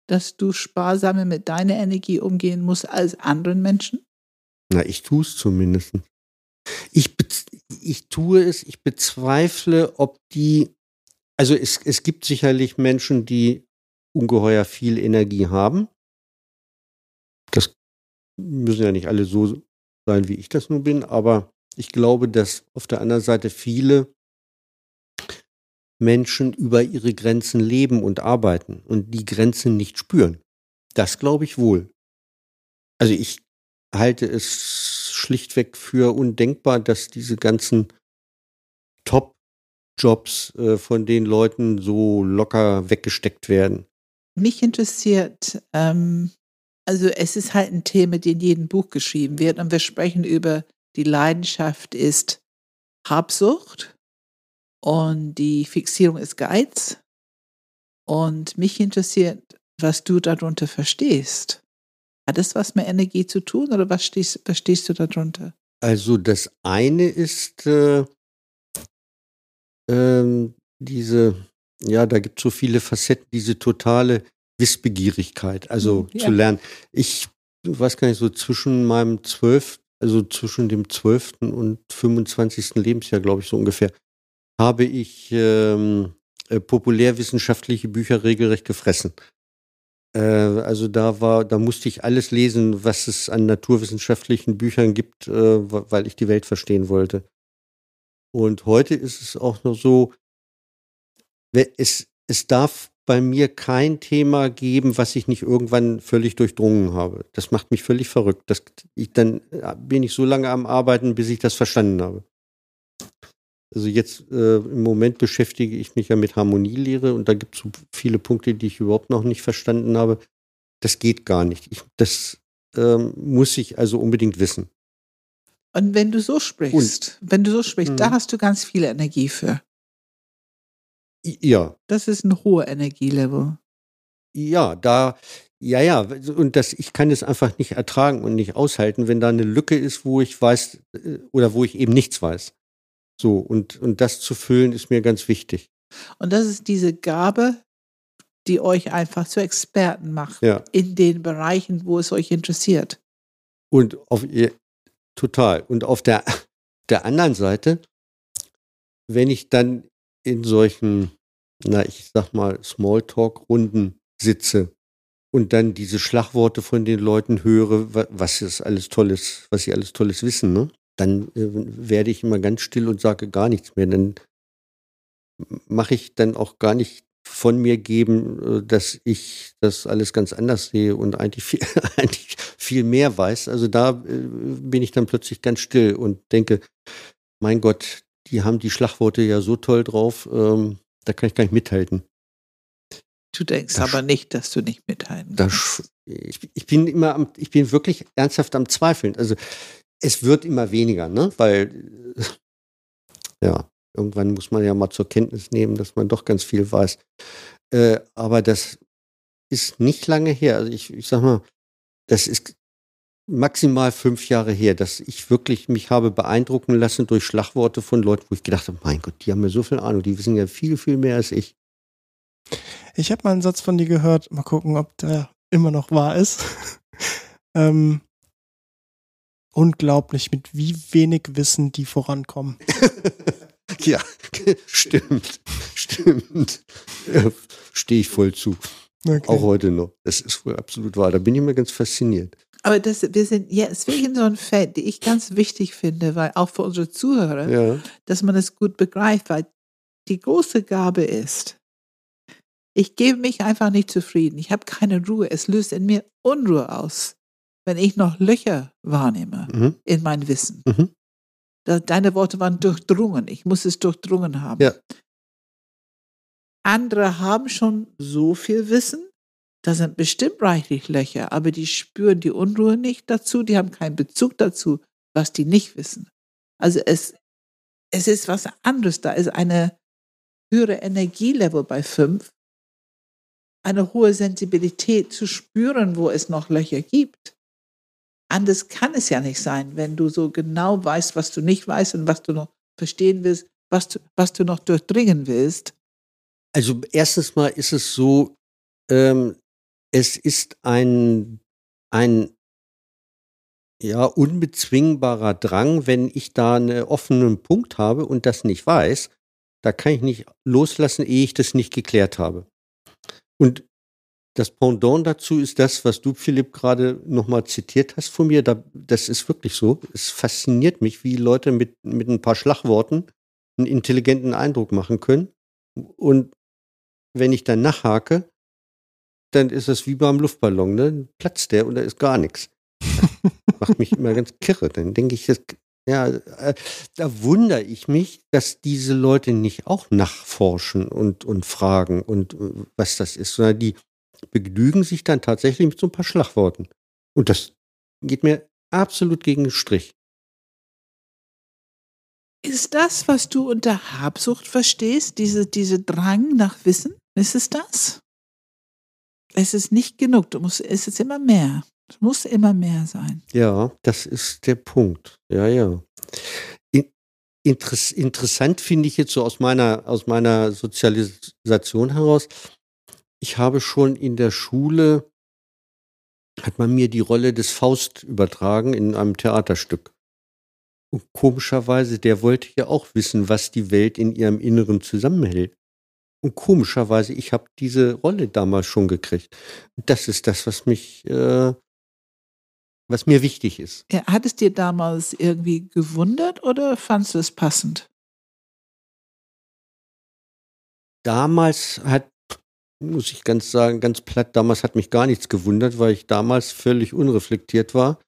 dass du sparsamer mit deiner Energie umgehen musst als anderen Menschen? Na, ich tue es zumindest. Ich, ich tue es, ich bezweifle, ob die, also es, es gibt sicherlich Menschen, die ungeheuer viel Energie haben. Das müssen ja nicht alle so sein, wie ich das nun bin, aber ich glaube, dass auf der anderen Seite viele Menschen über ihre Grenzen leben und arbeiten und die Grenzen nicht spüren. Das glaube ich wohl. Also ich halte es schlichtweg für undenkbar, dass diese ganzen Top-Jobs äh, von den Leuten so locker weggesteckt werden. Mich interessiert, ähm, also es ist halt ein Thema, die in jedem Buch geschrieben wird und wir sprechen über die Leidenschaft ist Habsucht und die Fixierung ist Geiz. Und mich interessiert, was du darunter verstehst. Hat das was mit Energie zu tun oder was stehst, verstehst du darunter? Also das eine ist äh, ähm, diese, ja, da gibt es so viele Facetten, diese totale Wissbegierigkeit, also hm, ja. zu lernen. Ich weiß gar nicht, so zwischen meinem zwölf, also zwischen dem zwölften und 25. Lebensjahr, glaube ich, so ungefähr, habe ich ähm, äh, populärwissenschaftliche Bücher regelrecht gefressen. Äh, also da war, da musste ich alles lesen, was es an naturwissenschaftlichen Büchern gibt, äh, weil ich die Welt verstehen wollte. Und heute ist es auch noch so, es, es darf bei mir kein Thema geben, was ich nicht irgendwann völlig durchdrungen habe. Das macht mich völlig verrückt. Das, ich, dann äh, bin ich so lange am Arbeiten, bis ich das verstanden habe. Also jetzt äh, im Moment beschäftige ich mich ja mit Harmonielehre und da gibt es so viele Punkte, die ich überhaupt noch nicht verstanden habe. Das geht gar nicht. Ich, das ähm, muss ich also unbedingt wissen. Und wenn du so sprichst, und, wenn du so sprichst, da hast du ganz viel Energie für. Ja. Das ist ein hoher Energielevel. Ja, da, ja, ja, und das, ich kann es einfach nicht ertragen und nicht aushalten, wenn da eine Lücke ist, wo ich weiß äh, oder wo ich eben nichts weiß. So, und, und das zu füllen ist mir ganz wichtig. Und das ist diese Gabe, die euch einfach zu Experten macht Ja. in den Bereichen, wo es euch interessiert. Und auf ihr, total. Und auf der, der anderen Seite, wenn ich dann in solchen, na, ich sag mal, Smalltalk-Runden sitze und dann diese Schlagworte von den Leuten höre, wa- was ist alles Tolles, was sie alles Tolles wissen, ne? dann äh, werde ich immer ganz still und sage gar nichts mehr. Dann mache ich dann auch gar nicht von mir geben, äh, dass ich das alles ganz anders sehe und eigentlich viel, eigentlich viel mehr weiß. Also da äh, bin ich dann plötzlich ganz still und denke, mein Gott, die haben die Schlagworte ja so toll drauf, ähm, da kann ich gar nicht mithalten. Du denkst Das- aber nicht, dass du nicht mithalten kannst. ich, ich bin immer am, ich bin wirklich ernsthaft am Zweifeln. Also es wird immer weniger, ne? Weil äh, ja, irgendwann muss man ja mal zur Kenntnis nehmen, dass man doch ganz viel weiß. Äh, aber das ist nicht lange her. Also ich, ich sag mal, das ist maximal fünf Jahre her, dass ich wirklich mich habe beeindrucken lassen durch Schlagworte von Leuten, wo ich gedacht habe, mein Gott, die haben ja so viel Ahnung, die wissen ja viel, viel mehr als ich. Ich habe mal einen Satz von dir gehört. Mal gucken, ob der immer noch wahr ist. ähm, unglaublich, mit wie wenig Wissen die vorankommen. Ja, stimmt, stimmt. Ja, Stehe ich voll zu. Okay. Auch heute noch. Das ist wohl absolut wahr. Da bin ich mir ganz fasziniert. Aber das, wir sind jetzt wirklich in so einem Feld, die ich ganz wichtig finde, weil auch für unsere Zuhörer, Ja, dass man es gut begreift, weil die große Gabe ist, ich gebe mich einfach nicht zufrieden. Ich habe keine Ruhe. Es löst in mir Unruhe aus, wenn ich noch Löcher wahrnehme mhm. in mein Wissen. Mhm. Deine Worte waren durchdrungen. Ich muss es durchdrungen haben. Ja. Andere haben schon so viel Wissen, da sind bestimmt reichlich Löcher, aber die spüren die Unruhe nicht dazu, die haben keinen Bezug dazu, was die nicht wissen. Also es, es ist was anderes, da ist eine höhere Energielevel bei fünf, eine hohe Sensibilität zu spüren, wo es noch Löcher gibt. Anders kann es ja nicht sein, wenn du so genau weißt, was du nicht weißt und was du noch verstehen willst, was du, was du noch durchdringen willst. Also erstens mal ist es so, ähm, es ist ein, ein ja, unbezwingbarer Drang, wenn ich da einen offenen Punkt habe und das nicht weiß, da kann ich nicht loslassen, ehe ich das nicht geklärt habe. Und das Pendant dazu ist das, was du, Philipp, gerade nochmal zitiert hast von mir. Da, das ist wirklich so. Es fasziniert mich, wie Leute mit, mit ein paar Schlagworten einen intelligenten Eindruck machen können. Und wenn ich dann nachhake, dann ist das wie beim Luftballon, ne? Dann Platzt der und da ist gar nichts. Macht mich immer ganz kirre. Dann denke ich, das, ja, äh, da wundere ich mich, dass diese Leute nicht auch nachforschen und, und fragen und äh, was das ist, sondern die begnügen sich dann tatsächlich mit so ein paar Schlagworten. Und das geht mir absolut gegen den Strich. Ist das, was du unter Habsucht verstehst, diese, diese Drang nach Wissen? Ist es das? Es ist nicht genug. Du musst, es ist immer mehr. Es muss immer mehr sein. Ja, das ist der Punkt. Ja, ja. In, interess, interessant finde ich jetzt so aus meiner, aus meiner Sozialisation heraus. Ich habe schon in der Schule, hat man mir die Rolle des Faust übertragen in einem Theaterstück. Und komischerweise, der wollte ja auch wissen, was die Welt in ihrem Inneren zusammenhält. Und komischerweise, ich habe diese Rolle damals schon gekriegt. Das ist das, was mich, äh, was mir wichtig ist. Ja, hat es dir damals irgendwie gewundert oder fandst du es passend? Damals hat, muss ich ganz sagen, ganz platt, damals hat mich gar nichts gewundert, weil ich damals völlig unreflektiert war.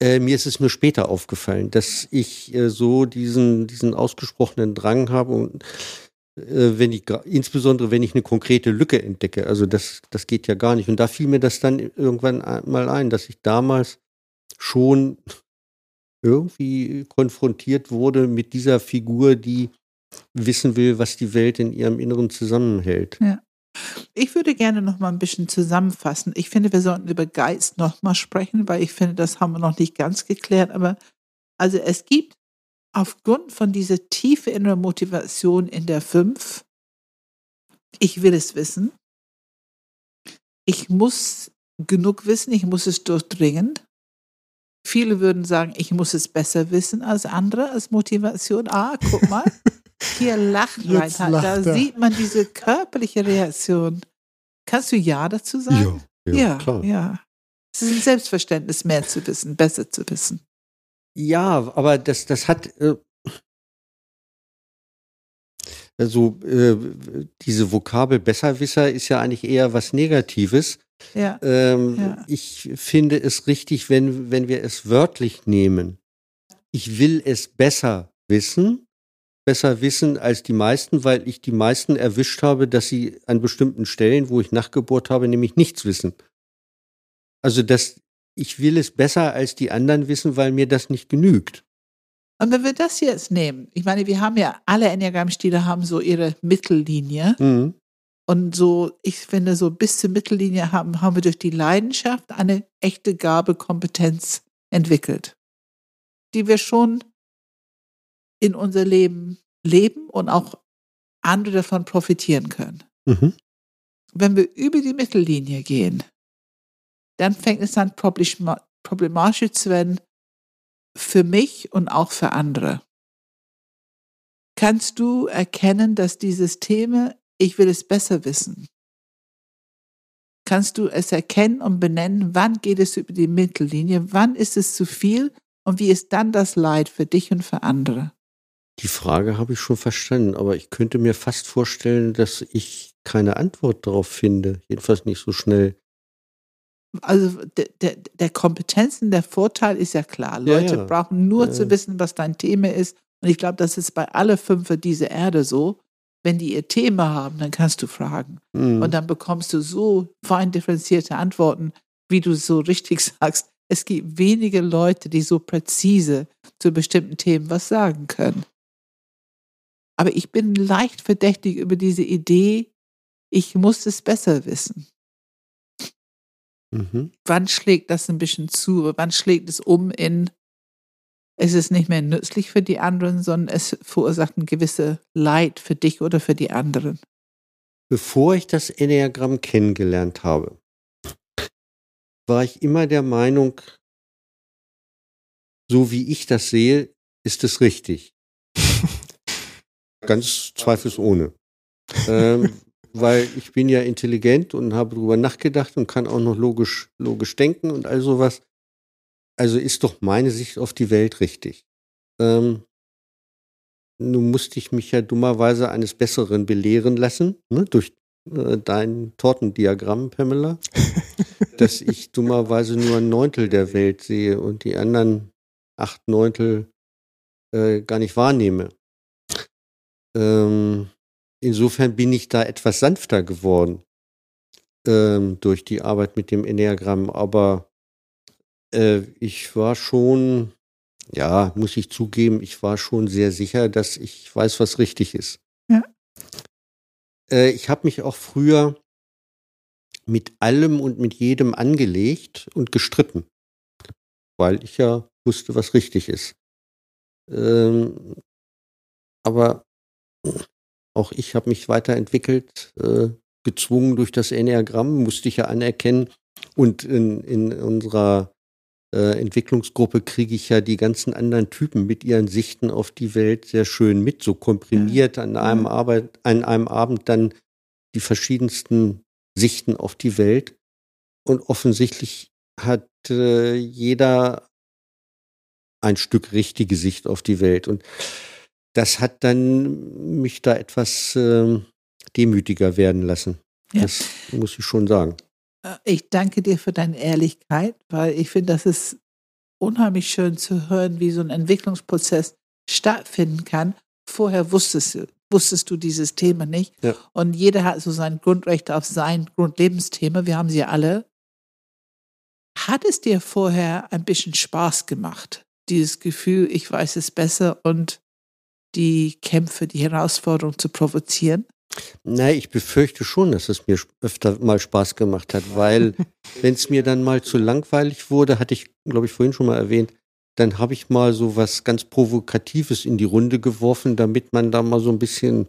Äh, mir ist es nur später aufgefallen, dass ich äh, so diesen, diesen ausgesprochenen Drang habe und äh, wenn ich, insbesondere wenn ich eine konkrete Lücke entdecke, also das, das geht ja gar nicht. Und da fiel mir das dann irgendwann mal ein, dass ich damals schon irgendwie konfrontiert wurde mit dieser Figur, die wissen will, was die Welt in ihrem Inneren zusammenhält. Ich würde gerne noch mal ein bisschen zusammenfassen. Ich finde, wir sollten über Geist noch mal sprechen, weil ich finde, das haben wir noch nicht ganz geklärt. Aber also es gibt aufgrund von dieser tiefen inneren Motivation in der 5, ich will es wissen, ich muss genug wissen, ich muss es durchdringen. Viele würden sagen, ich muss es besser wissen als andere, als Motivation. Ah, guck mal, hier lacht Jetzt Reinhard. lacht Da er. sieht man diese körperliche Reaktion. Kannst du Ja dazu sagen? ja, ja. klar. ja. Es ist ein Selbstverständnis, mehr zu wissen, besser zu wissen. Ja, aber das, das hat äh, also äh, diese Vokabel Besserwisser ist ja eigentlich eher was Negatives. Ja, Ähm, Ja. Ich finde es richtig, wenn, wenn wir es wörtlich nehmen. Ich will es besser wissen, besser wissen als die meisten, weil ich die meisten erwischt habe, dass sie an bestimmten Stellen, wo ich nachgebohrt habe, nämlich nichts wissen. Also das, ich will es besser als die anderen wissen, weil mir das nicht genügt. Und wenn wir das jetzt nehmen, ich meine, wir haben ja alle Enneagramm-Stile haben so ihre Mittellinie. Mhm. Und so, ich finde, so bis zur Mittellinie haben, haben wir durch die Leidenschaft eine echte Gabe, Kompetenz entwickelt, die wir schon in unser Leben leben und auch andere davon profitieren können. Mhm. Wenn wir über die Mittellinie gehen, dann fängt es an problema- problematisch zu werden für mich und auch für andere. Kannst du erkennen, dass dieses Thema, ich will es besser wissen, kannst du es erkennen und benennen, wann geht es über die Mittellinie, wann ist es zu viel und wie ist dann das Leid für dich und für andere? Die Frage habe ich schon verstanden, aber ich könnte mir fast vorstellen, dass ich keine Antwort darauf finde. Jedenfalls nicht so schnell. Also der, der, der Kompetenzen, der Vorteil ist ja klar. Ja, Leute ja. brauchen nur Ja, zu ja. wissen, was dein Thema ist. Und ich glaube, das ist bei alle fünf dieser Erde so. Wenn die ihr Thema haben, dann kannst du fragen. Mhm. Und dann bekommst du so fein differenzierte Antworten, wie du so richtig sagst. Es gibt wenige Leute, die so präzise zu bestimmten Themen was sagen können. Aber ich bin leicht verdächtig über diese Idee, ich muss es besser wissen. Mhm. Wann schlägt das ein bisschen zu? Wann schlägt es um in, es ist nicht mehr nützlich für die anderen, sondern es verursacht ein gewisses Leid für dich oder für die anderen? Bevor ich das Enneagramm kennengelernt habe, war ich immer der Meinung, so wie ich das sehe, ist es richtig. Ganz zweifelsohne. ähm, weil ich bin ja intelligent und habe darüber nachgedacht und kann auch noch logisch, logisch denken und all sowas. Also ist doch meine Sicht auf die Welt richtig. Ähm, nun musste ich mich ja dummerweise eines Besseren belehren lassen, ne, durch äh, dein Tortendiagramm, Pamela, dass ich dummerweise nur ein Neuntel der Welt sehe und die anderen acht Neuntel äh, gar nicht wahrnehme. Ähm, insofern bin ich da etwas sanfter geworden ähm, durch die Arbeit mit dem Enneagramm, aber äh, ich war schon, ja, muss ich zugeben, ich war schon sehr sicher, dass ich weiß, was richtig ist. Ja. Äh, ich habe mich auch früher mit allem und mit jedem angelegt und gestritten, weil ich ja wusste, was richtig ist. Ähm, aber auch ich habe mich weiterentwickelt, äh, gezwungen durch das Enneagramm, musste ich ja anerkennen. Und in, in unserer äh, Entwicklungsgruppe kriege ich ja die ganzen anderen Typen mit ihren Sichten auf die Welt sehr schön mit, so komprimiert an einem, Ja. Arbeit, an einem Abend dann die verschiedensten Sichten auf die Welt. Und offensichtlich hat äh, jeder ein Stück richtige Sicht auf die Welt. Und das hat dann mich da etwas ähm, demütiger werden lassen. Ja. Das muss ich schon sagen. Äh, Ich danke dir für deine Ehrlichkeit, weil ich finde, das ist unheimlich schön zu hören, wie so ein Entwicklungsprozess stattfinden kann. Vorher wusstest du, wusstest du dieses Thema nicht. Ja. Und jeder hat so sein Grundrecht auf sein Grundlebensthema. Wir haben sie alle. Hat es dir vorher ein bisschen Spaß gemacht? Dieses Gefühl, ich weiß es besser und die Kämpfe, die Herausforderung zu provozieren? Na, ich befürchte schon, dass es mir öfter mal Spaß gemacht hat, weil wenn es mir dann mal zu langweilig wurde, hatte ich, glaube ich, vorhin schon mal erwähnt, dann habe ich mal so was ganz Provokatives in die Runde geworfen, damit man da mal so ein bisschen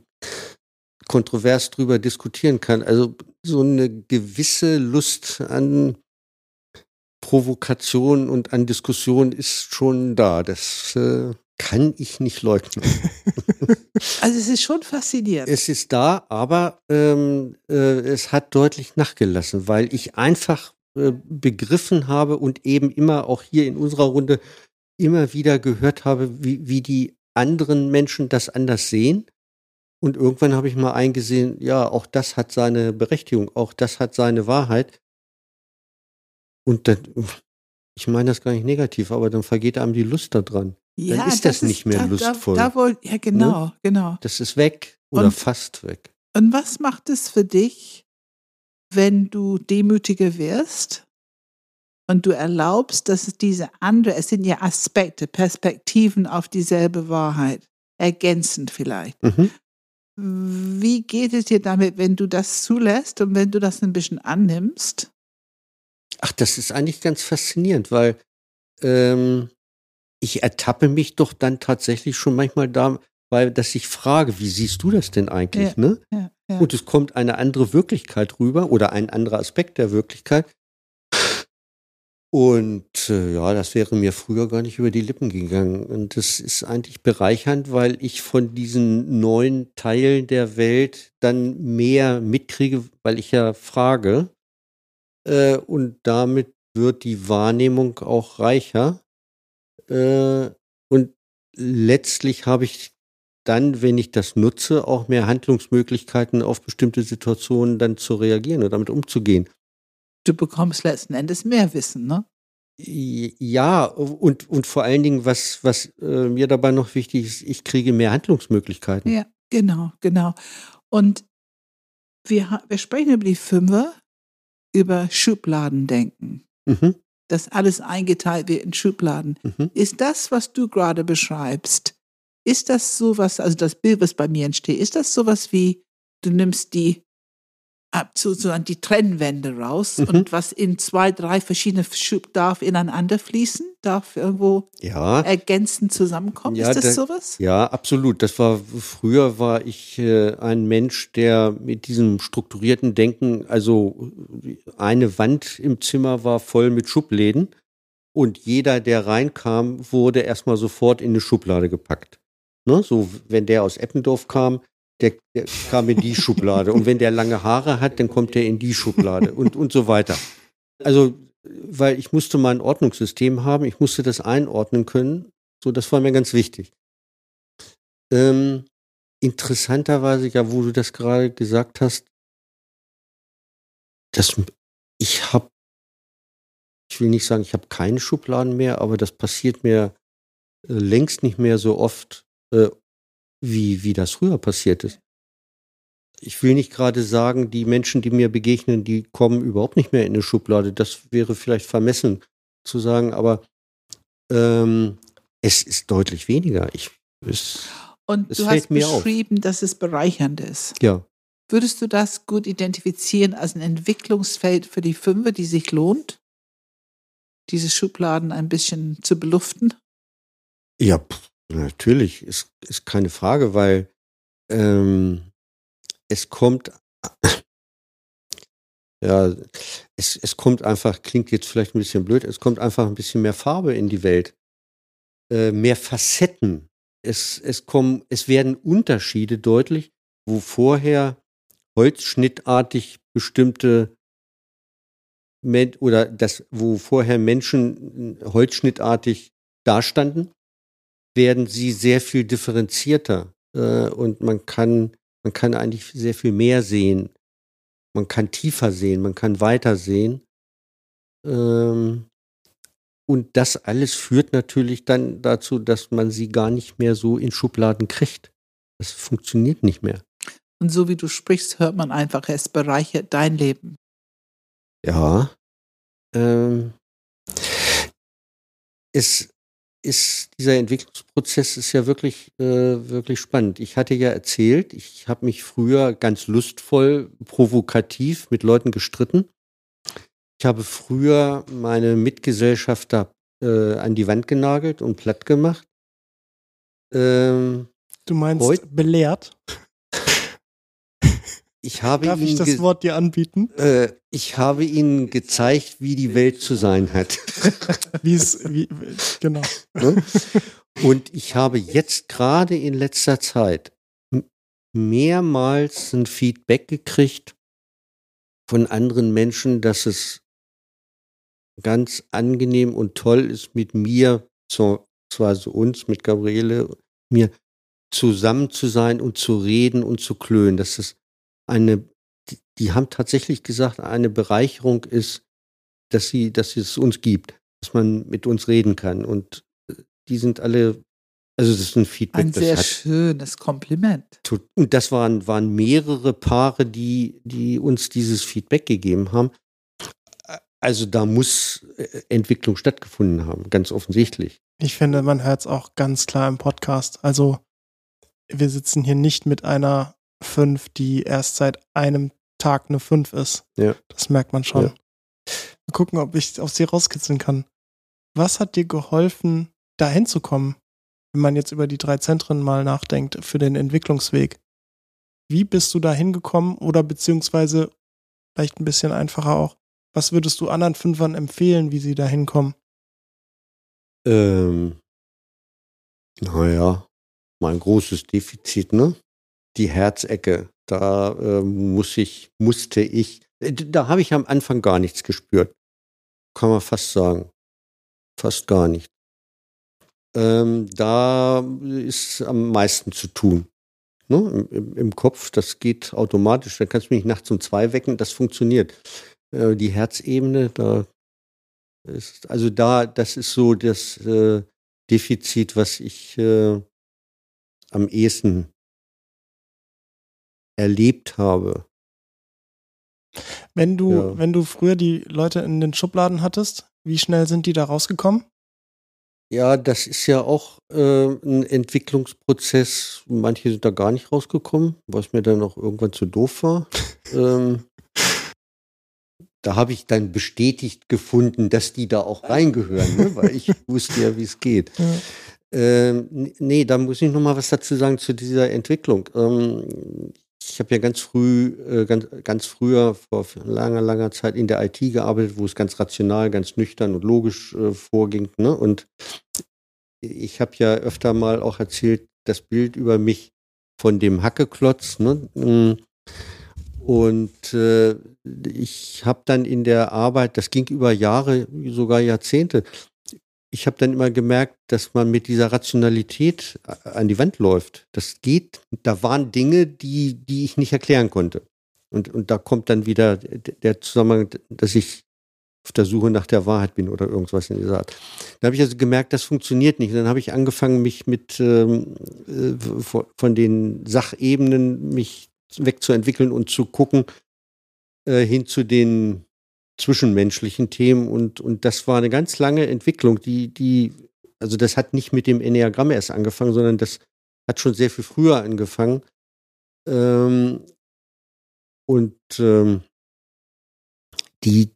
kontrovers drüber diskutieren kann. Also so eine gewisse Lust an Provokation und an Diskussion ist schon da. Das äh, kann ich nicht leugnen. also es ist schon faszinierend. Es ist da, aber ähm, äh, es hat deutlich nachgelassen, weil ich einfach äh, begriffen habe und eben immer auch hier in unserer Runde immer wieder gehört habe, wie, wie die anderen Menschen das anders sehen. Und irgendwann habe ich mal eingesehen, ja, auch das hat seine Berechtigung, auch das hat seine Wahrheit. Und dann, ich meine das gar nicht negativ, aber dann vergeht einem die Lust daran. Ja, dann ist das, das nicht mehr da, lustvoll. Da, da wohl, ja, genau, ne? genau. Das ist weg oder und, fast weg. Und was macht es für dich, wenn du demütiger wirst und du erlaubst, dass es diese andere, es sind ja Aspekte, Perspektiven auf dieselbe Wahrheit, ergänzend vielleicht. Mhm. Wie geht es dir damit, wenn du das zulässt und wenn du das ein bisschen annimmst? Ach, das ist eigentlich ganz faszinierend, weil ähm, ich ertappe mich doch dann tatsächlich schon manchmal da, weil dass ich frage, wie siehst du das denn eigentlich, ja, ne? Ja, ja. Und es kommt eine andere Wirklichkeit rüber oder ein anderer Aspekt der Wirklichkeit. Und äh, ja, das wäre mir früher gar nicht über die Lippen gegangen. Und das ist eigentlich bereichernd, weil ich von diesen neuen Teilen der Welt dann mehr mitkriege, weil ich ja frage. Äh, und damit wird die Wahrnehmung auch reicher. Äh, und letztlich habe ich dann, wenn ich das nutze, auch mehr Handlungsmöglichkeiten auf bestimmte Situationen dann zu reagieren und damit umzugehen. Du bekommst letzten Endes mehr Wissen, ne? Ja, und, und vor allen Dingen, was, was äh, mir dabei noch wichtig ist, ich kriege mehr Handlungsmöglichkeiten. Ja, genau, genau. Und wir, wir sprechen über die Fünfer, über Schubladendenken. Mhm dass alles eingeteilt wird in Schubladen. Mhm. Ist das, was du gerade beschreibst, ist das sowas, also das Bild, was bei mir entsteht, ist das sowas wie, du nimmst die sozusagen die Trennwände raus mhm. und was in zwei, drei verschiedene Schub darf ineinander fließen, darf irgendwo ja. ergänzend zusammenkommen. Ja, ist das da, sowas? Ja, absolut. Das war früher war ich äh, ein Mensch, der mit diesem strukturierten Denken, also eine Wand im Zimmer war voll mit Schubläden und jeder, der reinkam, wurde erstmal sofort in eine Schublade gepackt. Ne? So, wenn der aus Eppendorf kam, der, der kam in die Schublade. Und wenn der lange Haare hat, dann kommt der in die Schublade und, und so weiter. Also, weil ich musste mal ein Ordnungssystem haben, ich musste das einordnen können. So, das war mir ganz wichtig. Ähm, interessanterweise, ja, wo du das gerade gesagt hast, das, ich habe, ich will nicht sagen, ich habe keine Schubladen mehr, aber das passiert mir äh, längst nicht mehr so oft, äh, wie, wie das früher passiert ist. Ich will nicht gerade sagen, die Menschen, die mir begegnen, die kommen überhaupt nicht mehr in eine Schublade. Das wäre vielleicht vermessen zu sagen, aber ähm, es ist deutlich weniger. Ich, es, Und es du hast beschrieben, auf. dass es bereichernd ist. Ja. Würdest du das gut identifizieren als ein Entwicklungsfeld für die Fünfe, die sich lohnt, diese Schubladen ein bisschen zu beluften? Ja, Natürlich, ist, ist keine Frage, weil ähm, es kommt, ja, es, es kommt einfach, klingt jetzt vielleicht ein bisschen blöd, es kommt einfach ein bisschen mehr Farbe in die Welt, äh, mehr Facetten. Es, es kommen, es werden Unterschiede deutlich, wo vorher holzschnittartig bestimmte oder das, wo vorher Menschen holzschnittartig dastanden, werden sie sehr viel differenzierter äh, und man kann, man kann eigentlich sehr viel mehr sehen. Man kann tiefer sehen, man kann weiter sehen. Ähm, und das alles führt natürlich dann dazu, dass man sie gar nicht mehr so in Schubladen kriegt. Das funktioniert nicht mehr. Und so wie du sprichst, hört man einfach, es bereichert dein Leben. Ja. Ähm, es, ist dieser Entwicklungsprozess ist ja wirklich, äh, wirklich spannend. Ich hatte ja erzählt, ich habe mich früher ganz lustvoll, provokativ mit Leuten gestritten. Ich habe früher meine Mitgesellschafter äh, an die Wand genagelt und platt gemacht. Ähm, Du meinst belehrt? Ich habe Darf ich das Wort dir anbieten? äh, ich habe ihnen gezeigt, wie die Welt zu sein hat. Wie es, genau. Ne? Und ich habe jetzt gerade in letzter Zeit mehrmals ein Feedback gekriegt von anderen Menschen, dass es ganz angenehm und toll ist, mit mir, zwar so uns, mit Gabriele, mir zusammen zu sein und zu reden und zu klönen. Dass es eine, die, die haben tatsächlich gesagt, eine Bereicherung ist, dass sie, dass es uns gibt, dass man mit uns reden kann. Und äh, die sind alle, also das ist ein Feedback, Ein das sehr hat schönes Kompliment. Und das waren, waren mehrere Paare, die, die uns dieses Feedback gegeben haben. Also da muss äh, Entwicklung stattgefunden haben, ganz offensichtlich. Ich finde, man hört es auch ganz klar im Podcast. Also, wir sitzen hier nicht mit einer 5, die erst seit einem Tag eine 5 ist. Ja. Das merkt man schon. Ja. Mal gucken, ob ich auf sie rauskitzeln kann. Was hat dir geholfen, da hinzukommen, wenn man jetzt über die drei Zentren mal nachdenkt, für den Entwicklungsweg? Wie bist du da hingekommen oder beziehungsweise vielleicht ein bisschen einfacher auch, was würdest du anderen Fünfern empfehlen, wie sie da hinkommen? Ähm, naja, mein großes Defizit, ne? Die Herzecke. Da äh, muss ich, musste ich, äh, da habe ich am Anfang gar nichts gespürt. Kann man fast sagen. Fast gar nicht. Ähm, da ist am meisten zu tun. Ne? Im, im, Kopf, das geht automatisch. Da kannst du mich nachts um zwei wecken, das funktioniert. Äh, die Herzebene, da ist, also da, das ist so das äh, Defizit, was ich äh, am ehesten erlebt habe. Wenn du, Ja. wenn du früher die Leute in den Schubladen hattest, wie schnell sind die da rausgekommen? Ja, das ist ja auch äh, ein Entwicklungsprozess. Manche sind da gar nicht rausgekommen, was mir dann auch irgendwann zu doof war. ähm, da habe ich dann bestätigt gefunden, dass die da auch reingehören, ne? weil ich wusste ja, wie es geht. Ja. Ähm, nee, da muss ich noch mal was dazu sagen zu dieser Entwicklung. Ähm, ich habe ja ganz früh, äh, ganz, ganz früher, vor langer, langer Zeit in der IT gearbeitet, wo es ganz rational, ganz nüchtern und logisch äh, vorging. Ne? Und ich habe ja öfter mal auch erzählt, das Bild über mich von dem Hackeklotz. Ne? Mm. Und äh, ich habe dann in der Arbeit, das ging über Jahre, sogar Jahrzehnte, ich habe dann immer gemerkt, dass man mit dieser Rationalität a- an die Wand läuft. Das geht, da waren Dinge, die, die ich nicht erklären konnte. Und, und da kommt dann wieder der Zusammenhang, dass ich auf der Suche nach der Wahrheit bin oder irgendwas in dieser Art. Da habe ich also gemerkt, das funktioniert nicht. Und dann habe ich angefangen, mich mit ähm, äh, von, von den Sachebenen mich wegzuentwickeln und zu gucken äh, hin zu den zwischenmenschlichen Themen und, und das war eine ganz lange Entwicklung, die, die, also das hat nicht mit dem Enneagramm erst angefangen, sondern das hat schon sehr viel früher angefangen. Ähm, und ähm, die,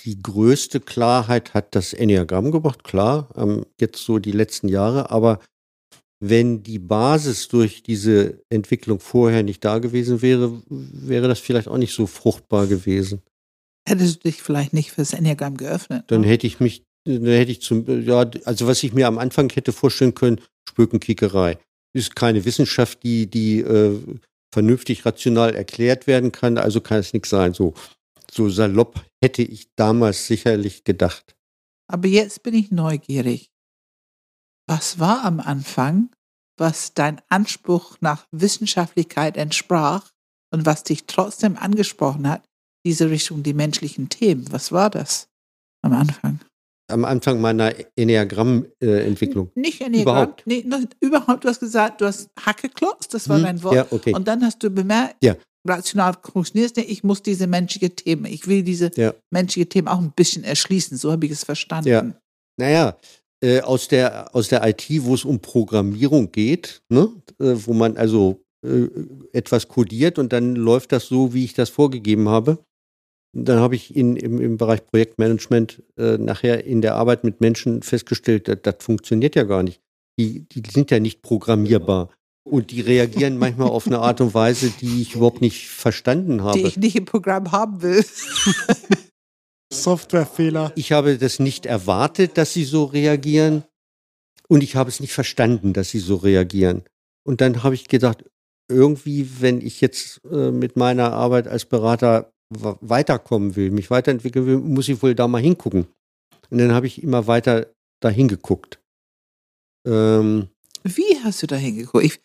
die größte Klarheit hat das Enneagramm gebracht, klar, ähm, jetzt so die letzten Jahre, aber wenn die Basis durch diese Entwicklung vorher nicht da gewesen wäre, wäre das vielleicht auch nicht so fruchtbar gewesen. Hättest du dich vielleicht nicht fürs Enneagramm geöffnet? Dann ne? hätte ich mich, dann hätte ich zum, ja, also was ich mir am Anfang hätte vorstellen können, Spökenkickerei. Ist keine Wissenschaft, die, die äh, vernünftig rational erklärt werden kann, also kann es nichts sein. So, so salopp hätte ich damals sicherlich gedacht. Aber jetzt bin ich neugierig. Was war am Anfang, was dein Anspruch nach Wissenschaftlichkeit entsprach und was dich trotzdem angesprochen hat, diese Richtung, die menschlichen Themen? Was war das am Anfang? Am Anfang meiner Enneagramm-Entwicklung. Nicht Enneagramm. Überhaupt. Nee, noch, überhaupt, du hast gesagt, du hast Hackeklotz, das war Hm, dein Wort. Ja, okay. Und dann hast du bemerkt, Ja. rational funktioniert es nicht, ich muss diese menschliche Themen, ich will diese Ja. menschliche Themen auch ein bisschen erschließen, so habe ich es verstanden. Ja. Naja, äh, aus, der, aus der IT, wo es um Programmierung geht, ne? äh, wo man also äh, etwas kodiert und dann läuft das so, wie ich das vorgegeben habe. Dann habe ich in, im, im Bereich Projektmanagement äh, nachher in der Arbeit mit Menschen festgestellt, das, das funktioniert ja gar nicht. Die, die sind ja nicht programmierbar. Und die reagieren manchmal auf eine Art und Weise, die ich überhaupt nicht verstanden habe. Die ich nicht im Programm haben will. Softwarefehler. Ich habe das nicht erwartet, dass sie so reagieren. Und ich habe es nicht verstanden, dass sie so reagieren. Und dann habe ich gedacht, irgendwie, wenn ich jetzt äh, mit meiner Arbeit als Berater weiterkommen will, mich weiterentwickeln will, muss ich wohl da mal hingucken. Und dann habe ich immer weiter dahin geguckt. Ähm, Wie hast du da hingeguckt?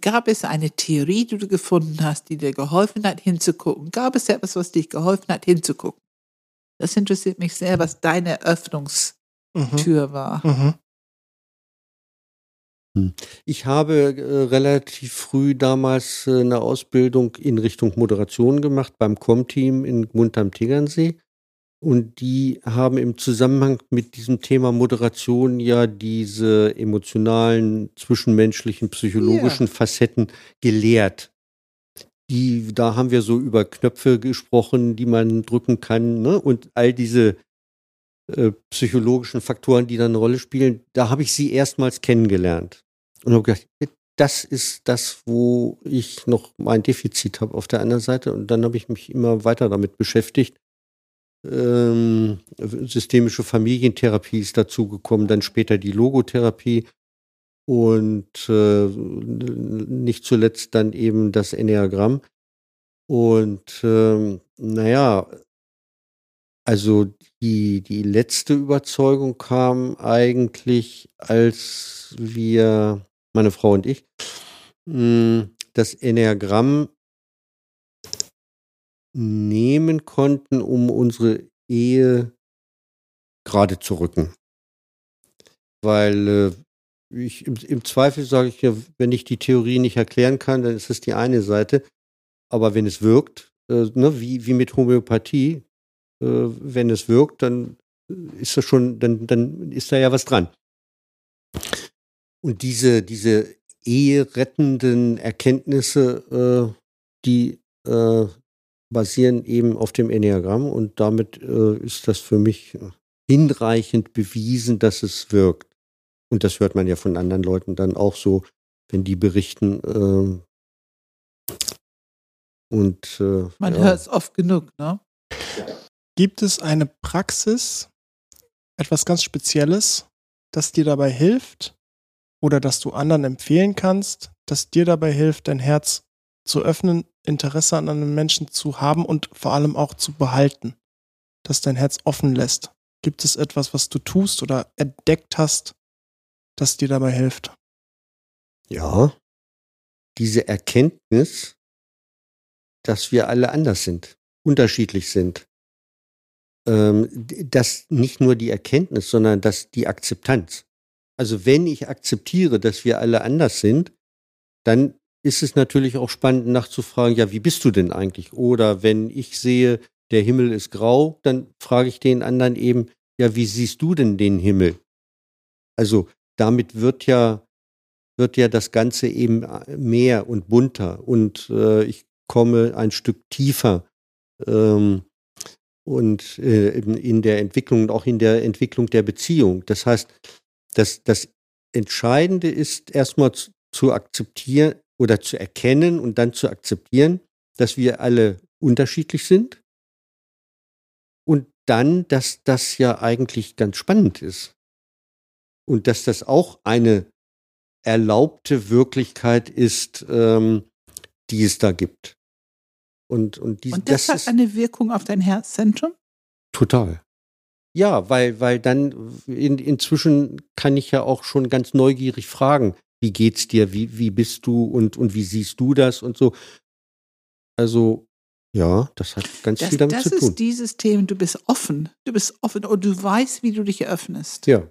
gab es eine Theorie, die du gefunden hast, die dir geholfen hat, hinzugucken? Gab es etwas, was dich geholfen hat, hinzugucken? Das interessiert mich sehr, was deine Öffnungstür mhm. war. Mhm. Hm. Ich habe äh, relativ früh damals äh, eine Ausbildung in Richtung Moderation gemacht beim Com-Team in Gmund am Tegernsee. Und die haben im Zusammenhang mit diesem Thema Moderation ja diese emotionalen, zwischenmenschlichen, psychologischen yeah. Facetten gelehrt. Die, da haben wir so über Knöpfe gesprochen, die man drücken kann, ne? Und all diese äh, psychologischen Faktoren, die dann eine Rolle spielen, da habe ich sie erstmals kennengelernt. Und habe gedacht, das ist das, wo ich noch mein Defizit habe auf der anderen Seite. Und dann habe ich mich immer weiter damit beschäftigt ähm, systemische Familientherapie ist dazugekommen, dann später die Logotherapie und äh, nicht zuletzt dann eben das Enneagramm. Und ähm, naja, also die, die letzte Überzeugung kam eigentlich, als wir, meine Frau und ich, mh, das Enneagramm nehmen konnten, um unsere Ehe gerade zu rücken. Weil äh, ich, im, im, Zweifel sage ich ja, wenn ich die Theorie nicht erklären kann, dann ist das die eine Seite. Aber wenn es wirkt, äh, ne, wie, wie mit Homöopathie, äh, wenn es wirkt, dann ist das schon, dann, dann ist da ja was dran. Und diese, diese eherettenden Erkenntnisse, äh, die äh, basieren eben auf dem Enneagramm und damit äh, ist das für mich hinreichend bewiesen, dass es wirkt. Und das hört man ja von anderen Leuten dann auch so, wenn die berichten. Äh, und äh, man ja. hört es oft genug, ne? Gibt es eine Praxis, etwas ganz Spezielles, das dir dabei hilft oder das du anderen empfehlen kannst, das dir dabei hilft, dein Herz zu öffnen, Interesse an einem Menschen zu haben und vor allem auch zu behalten, das dein Herz offen lässt. Gibt es etwas, was du tust oder entdeckt hast, das dir dabei hilft? Ja, diese Erkenntnis, dass wir alle anders sind, unterschiedlich sind. Ähm, dass nicht nur die Erkenntnis, sondern dass die Akzeptanz. Also wenn ich akzeptiere, dass wir alle anders sind, dann ist es natürlich auch spannend nachzufragen, ja, wie bist du denn eigentlich? Oder wenn ich sehe, der Himmel ist grau, dann frage ich den anderen eben, ja, wie siehst du denn den Himmel? Also damit wird ja, wird ja das Ganze eben mehr und bunter und äh, ich komme ein Stück tiefer ähm, und äh, in der Entwicklung und auch in der Entwicklung der Beziehung. Das heißt, das, das Entscheidende ist erstmal zu, zu akzeptieren, oder zu erkennen und dann zu akzeptieren, dass wir alle unterschiedlich sind und dann, dass das ja eigentlich ganz spannend ist und dass das auch eine erlaubte Wirklichkeit ist, ähm, die es da gibt. Und, und, die, und das, das hat eine Wirkung auf dein Herzzentrum? Total. Ja, weil, weil dann in, inzwischen kann ich ja auch schon ganz neugierig fragen, wie geht's dir, wie, wie bist du und, und wie siehst du das und so. Also, ja, das hat ganz das, viel damit zu tun. Das ist dieses Thema, du bist offen, du bist offen und du weißt, wie du dich öffnest. Ja.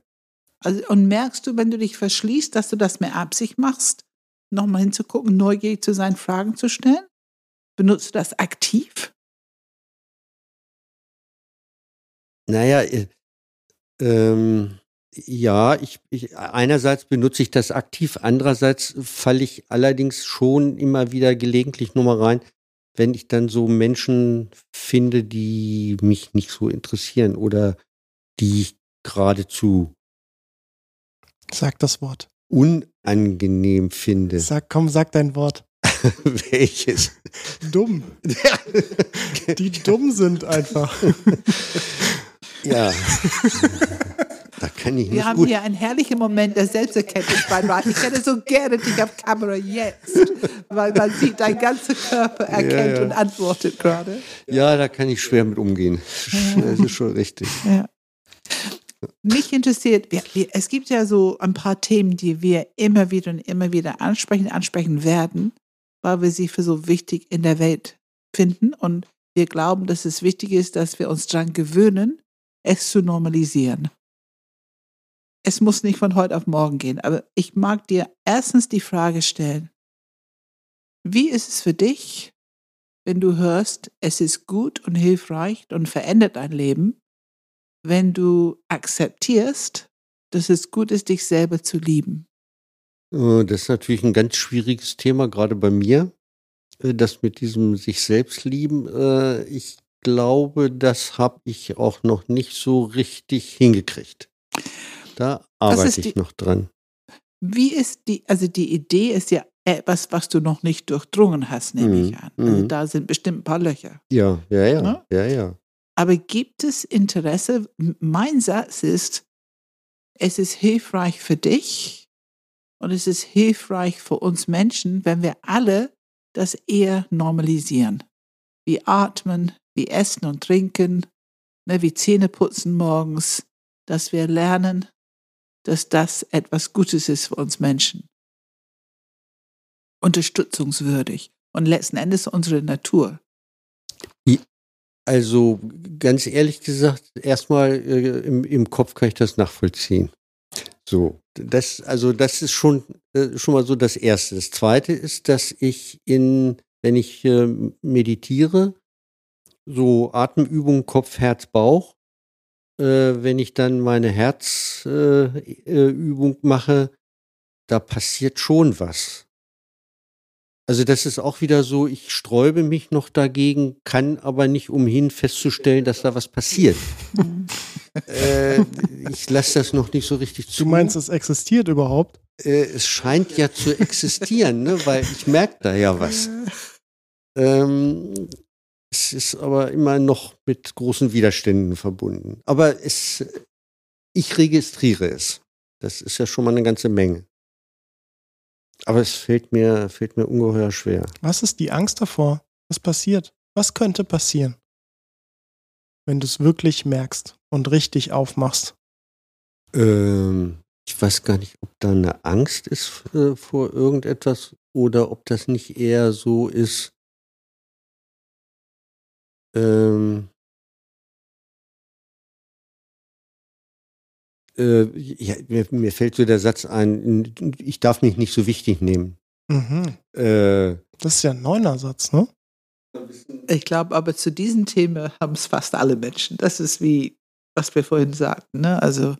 Also, und merkst du, wenn du dich verschließt, dass du das mehr Absicht machst, nochmal hinzugucken, neugierig zu sein, Fragen zu stellen? Benutzt du das aktiv? Naja, äh, ähm, ja, ich, ich, einerseits benutze ich das aktiv, andererseits falle ich allerdings schon immer wieder gelegentlich nur mal rein, wenn ich dann so Menschen finde, die mich nicht so interessieren oder die ich geradezu Sag das Wort. unangenehm finde. Sag, komm, sag dein Wort. Welches? Dumm. Die dumm sind einfach. ja. da kann ich Wir nicht haben gut. hier einen herrlichen Moment der Selbsterkenntnis bei Rat. Ich hätte so gerne dich auf Kamera jetzt, weil man sieht, dein ganzer Körper erkennt ja. und antwortet gerade. Ja, da kann ich schwer mit umgehen. Das ist schon richtig. Ja. Mich interessiert, wir, wir, es gibt ja so ein paar Themen, die wir immer wieder und immer wieder ansprechen, ansprechen werden, weil wir sie für so wichtig in der Welt finden und wir glauben, dass es wichtig ist, dass wir uns daran gewöhnen, es zu normalisieren. Es muss nicht von heute auf morgen gehen, aber ich mag dir erstens die Frage stellen, wie ist es für dich, wenn du hörst, es ist gut und hilfreich und verändert dein Leben, wenn du akzeptierst, dass es gut ist, dich selber zu lieben. Äh, Das ist natürlich ein ganz schwieriges Thema, gerade bei mir. Äh, Das mit diesem sich selbst lieben. äh, Ich glaube, das habe ich auch noch nicht so richtig hingekriegt. Da arbeite ich die- noch dran. Wie ist die, also die Idee ist ja etwas, was du noch nicht durchdrungen hast, nehme Mhm, ich an. Also mhm. da sind bestimmt ein paar Löcher. Ja, ja, ja, Ne? ja, ja. Aber gibt es Interesse? Mein Satz ist, es ist hilfreich für dich und es ist hilfreich für uns Menschen, wenn wir alle das eher normalisieren. Wie atmen, wie essen und trinken, ne, wie Zähne putzen morgens, dass wir lernen, dass das etwas Gutes ist für uns Menschen. Unterstützungswürdig und letzten Endes unsere Natur. Also ganz ehrlich gesagt, erstmal äh, im, im Kopf kann ich das nachvollziehen. So, das, also das ist schon, äh, schon mal so das Erste. Das Zweite ist, dass ich in, wenn ich äh, meditiere, so Atemübungen Kopf, Herz, Bauch, äh, wenn ich dann meine Herzübung äh, Übung mache, da passiert schon was. Also das ist auch wieder so, ich sträube mich noch dagegen, kann aber nicht umhin festzustellen, dass da was passiert. äh, ich lasse das noch nicht so richtig zu. Du meinst, es existiert überhaupt? äh, es scheint ja zu existieren, ne? weil ich merke da ja was. Ähm, es ist aber immer noch mit großen Widerständen verbunden. Aber es, ich registriere es. Das ist ja schon mal eine ganze Menge. Aber es fällt mir, fällt mir ungeheuer schwer. Was ist die Angst davor? Was passiert? Was könnte passieren? Wenn du es wirklich merkst und richtig aufmachst. Ähm, ich weiß gar nicht, ob da eine Angst ist äh, vor irgendetwas oder ob das nicht eher so ist. Ähm, äh, ja, mir, mir fällt so der Satz ein, ich darf mich nicht so wichtig nehmen. Mhm. Äh, Das ist ja ein neuner Satz, ne? Ich glaube aber zu diesem Thema haben es fast alle Menschen. Das ist wie, was wir vorhin sagten. Ne? Also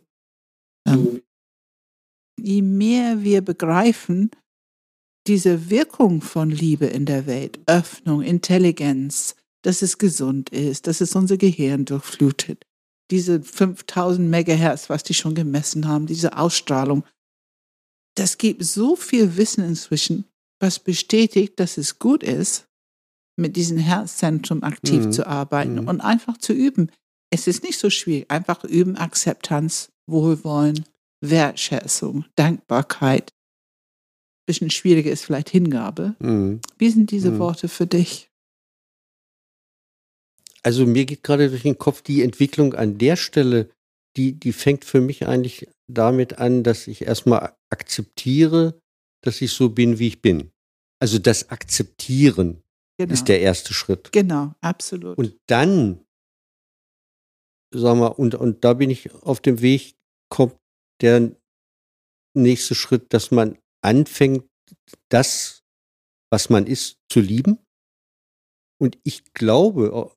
ähm, je mehr wir begreifen, diese Wirkung von Liebe in der Welt, Öffnung, Intelligenz, dass es gesund ist, dass es unser Gehirn durchflutet, diese 5000 Megahertz, was die schon gemessen haben, diese Ausstrahlung, das gibt so viel Wissen inzwischen, was bestätigt, dass es gut ist, mit diesem Herzzentrum aktiv Mhm. zu arbeiten Mhm. und einfach zu üben. Es ist nicht so schwierig. Einfach üben, Akzeptanz, Wohlwollen, Wertschätzung, Dankbarkeit. Bisschen schwieriger ist vielleicht Hingabe. mh. Wie sind diese Mhm. Worte für dich? Also mir geht gerade durch den Kopf die Entwicklung an der Stelle, die, die fängt für mich eigentlich damit an, dass ich erstmal akzeptiere, dass ich so bin, wie ich bin. Also das Akzeptieren Genau. ist der erste Schritt. genau, absolut. Und dann, sag mal, und, und da bin ich auf dem Weg, kommt der nächste Schritt, dass man anfängt, das, was man ist, zu lieben. Und ich glaube,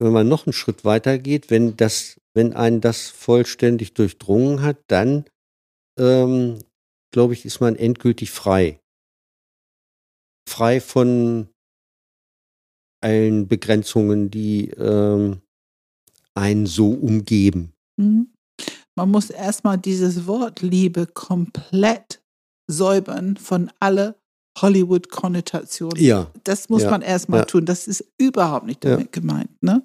wenn man noch einen Schritt weiter geht, wenn das, wenn einen das vollständig durchdrungen hat, dann, ähm, glaube ich, ist man endgültig frei. Frei von allen Begrenzungen, die ähm, einen so umgeben. Mhm. Man muss erstmal dieses Wort Liebe komplett säubern von alle Hollywood-Konnotationen. Ja. Das muss Ja. man erstmal Ja. tun. Das ist überhaupt nicht Ja. damit gemeint. Ne?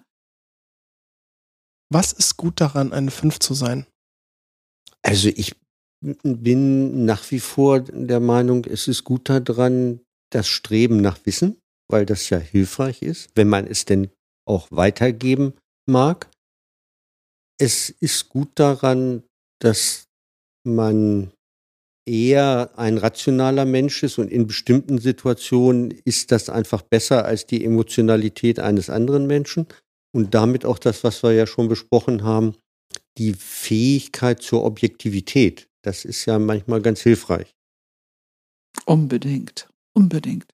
Was ist gut daran, eine 5 zu sein? Also ich bin nach wie vor der Meinung, es ist gut daran, das Streben nach Wissen, weil das ja hilfreich ist, wenn man es denn auch weitergeben mag. Es ist gut daran, dass man eher ein rationaler Mensch ist und in bestimmten Situationen ist das einfach besser als die Emotionalität eines anderen Menschen und damit auch das, was wir ja schon besprochen haben, die Fähigkeit zur Objektivität. Das ist ja manchmal ganz hilfreich. Unbedingt. Unbedingt.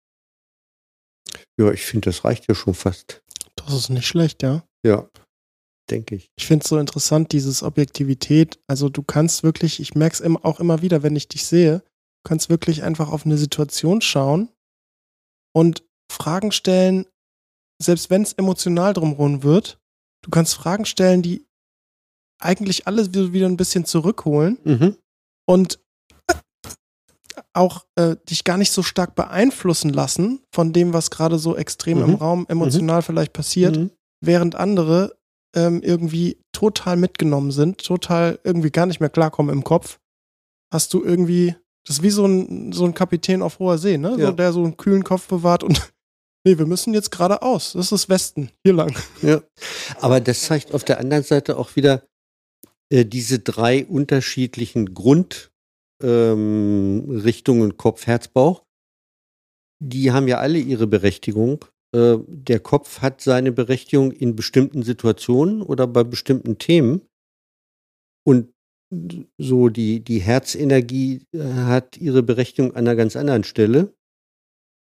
Ja, ich finde, das reicht ja schon fast. Das ist nicht schlecht, ja. Ja, denke ich. Ich finde es so interessant, dieses Objektivität. Also du kannst wirklich, ich merke es auch immer wieder, wenn ich dich sehe, du kannst wirklich einfach auf eine Situation schauen und Fragen stellen, selbst wenn es emotional drumherum wird, du kannst Fragen stellen, die eigentlich alles wieder ein bisschen zurückholen Mhm. und auch äh, dich gar nicht so stark beeinflussen lassen von dem, was gerade so extrem Mhm. im Raum emotional vielleicht passiert Mhm. während andere ähm, irgendwie total mitgenommen sind, total irgendwie gar nicht mehr klarkommen im Kopf, hast du irgendwie, das ist wie so ein, so ein Kapitän auf hoher See, ne? Ja. So, der so einen kühlen Kopf bewahrt und nee, wir müssen jetzt geradeaus. Das ist Westen, hier lang. Ja. Aber das zeigt auf der anderen Seite auch wieder äh, diese drei unterschiedlichen Grundrichtungen ähm, Kopf, Herz, Bauch. Die haben ja alle ihre Berechtigung. Äh, der Kopf hat seine Berechtigung in bestimmten Situationen oder bei bestimmten Themen. Und so die, die Herzenergie äh, hat ihre Berechtigung an einer ganz anderen Stelle.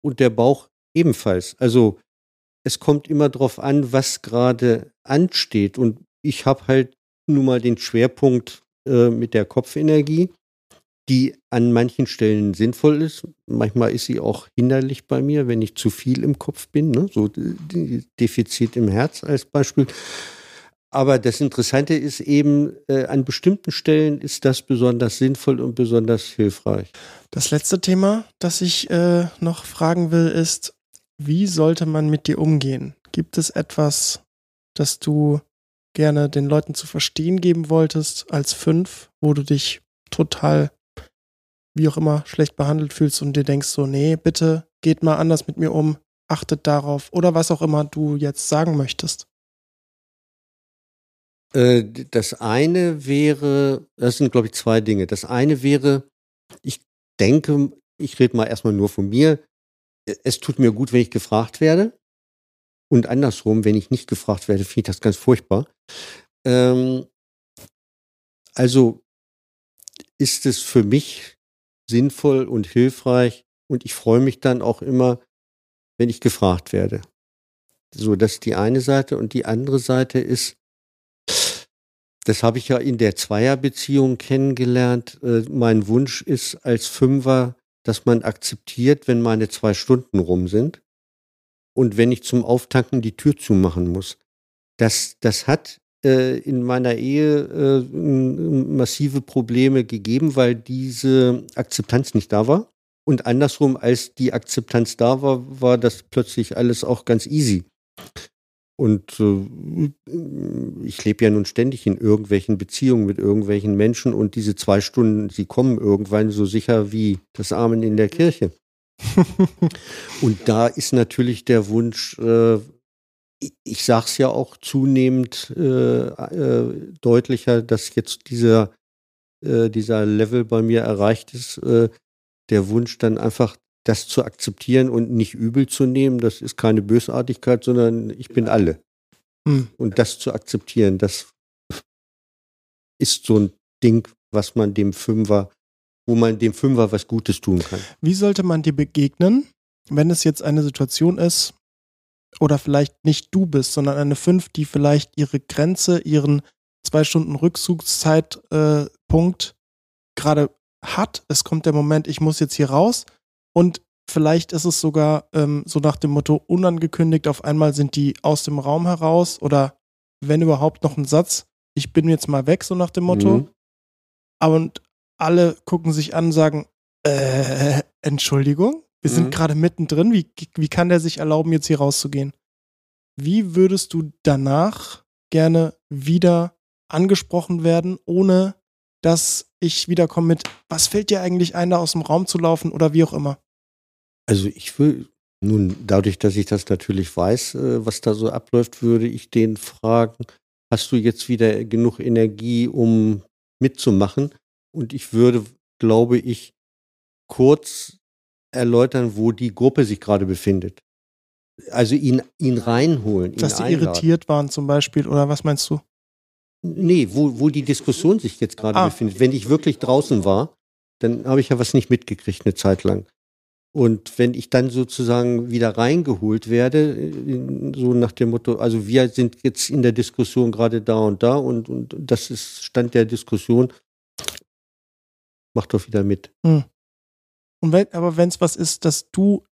Und der Bauch ebenfalls. Also es kommt immer darauf an, was gerade ansteht. Und ich habe halt nun mal den Schwerpunkt äh, mit der Kopfenergie, die an manchen Stellen sinnvoll ist. Manchmal ist sie auch hinderlich bei mir, wenn ich zu viel im Kopf bin. Ne? So Defizit im Herz als Beispiel. Aber das Interessante ist eben, äh, an bestimmten Stellen ist das besonders sinnvoll und besonders hilfreich. Das letzte Thema, das ich äh, noch fragen will, ist, wie sollte man mit dir umgehen? Gibt es etwas, das du gerne den Leuten zu verstehen geben wolltest als fünf, wo du dich total, wie auch immer, schlecht behandelt fühlst und dir denkst so, nee, bitte geht mal anders mit mir um, achtet darauf oder was auch immer du jetzt sagen möchtest. Äh, Das eine wäre, das sind, glaube ich, zwei Dinge. Das eine wäre, ich denke, ich rede mal erstmal nur von mir. Es tut mir gut, wenn ich gefragt werde. Und andersrum, wenn ich nicht gefragt werde, finde ich das ganz furchtbar. Ähm, also ist es für mich sinnvoll und hilfreich und ich freue mich dann auch immer, wenn ich gefragt werde. So, das ist die eine Seite. Und die andere Seite ist, das habe ich ja in der Zweierbeziehung kennengelernt. Äh, mein Wunsch ist als Fünfer, dass man akzeptiert, wenn meine zwei Stunden rum sind und wenn ich zum Auftanken die Tür zumachen muss. Das, das hat äh, in meiner Ehe äh, massive Probleme gegeben, weil diese Akzeptanz nicht da war. Und andersrum, als die Akzeptanz da war, war das plötzlich alles auch ganz easy. Und äh, ich lebe ja nun ständig in irgendwelchen Beziehungen mit irgendwelchen Menschen und diese zwei Stunden, sie kommen irgendwann so sicher wie das Amen in der Kirche. Und da ist natürlich der Wunsch, äh, ich, sage es ja auch zunehmend äh, äh, deutlicher, dass jetzt dieser, äh, dieser Level bei mir erreicht ist, äh, der Wunsch dann einfach das zu akzeptieren und nicht übel zu nehmen. Das ist keine Bösartigkeit, sondern ich bin alle. Hm. Und das zu akzeptieren, das ist so ein Ding, was man dem Fünfer, wo man dem Fünfer was Gutes tun kann. Wie sollte man dir begegnen, wenn es jetzt eine Situation ist, oder vielleicht nicht du bist, sondern eine fünf, die vielleicht ihre Grenze, ihren zwei Stunden Rückzugszeitpunkt äh, gerade hat. Es kommt der Moment, ich muss jetzt hier raus und vielleicht ist es sogar ähm, so nach dem Motto unangekündigt, auf einmal sind die aus dem Raum heraus oder wenn überhaupt noch ein Satz, ich bin jetzt mal weg, so nach dem Motto. Mhm. Aber und alle gucken sich an und sagen, äh, Entschuldigung, wir sind Mhm. gerade mittendrin, wie, wie kann der sich erlauben, jetzt hier rauszugehen? Wie würdest du danach gerne wieder angesprochen werden, ohne dass ich wiederkomme mit, was fällt dir eigentlich ein, da aus dem Raum zu laufen oder wie auch immer? Also ich will, nun dadurch, dass ich das natürlich weiß, äh, was da so abläuft, würde ich den fragen, hast du jetzt wieder genug Energie, um mitzumachen? Und ich würde, glaube ich, kurz erläutern, wo die Gruppe sich gerade befindet. Also ihn, ihn reinholen, ihn Dass die einladen. irritiert waren zum Beispiel oder was meinst du? Nee, wo, wo die Diskussion sich jetzt gerade Ah. befindet. Wenn ich wirklich draußen war, dann habe ich ja was nicht mitgekriegt eine Zeit lang. Und wenn ich dann sozusagen wieder reingeholt werde, äh, so nach dem Motto, also wir sind jetzt in der Diskussion gerade da und da und, und das ist Stand der Diskussion, mach doch wieder mit. Und wenn, aber wenn es was ist, dass du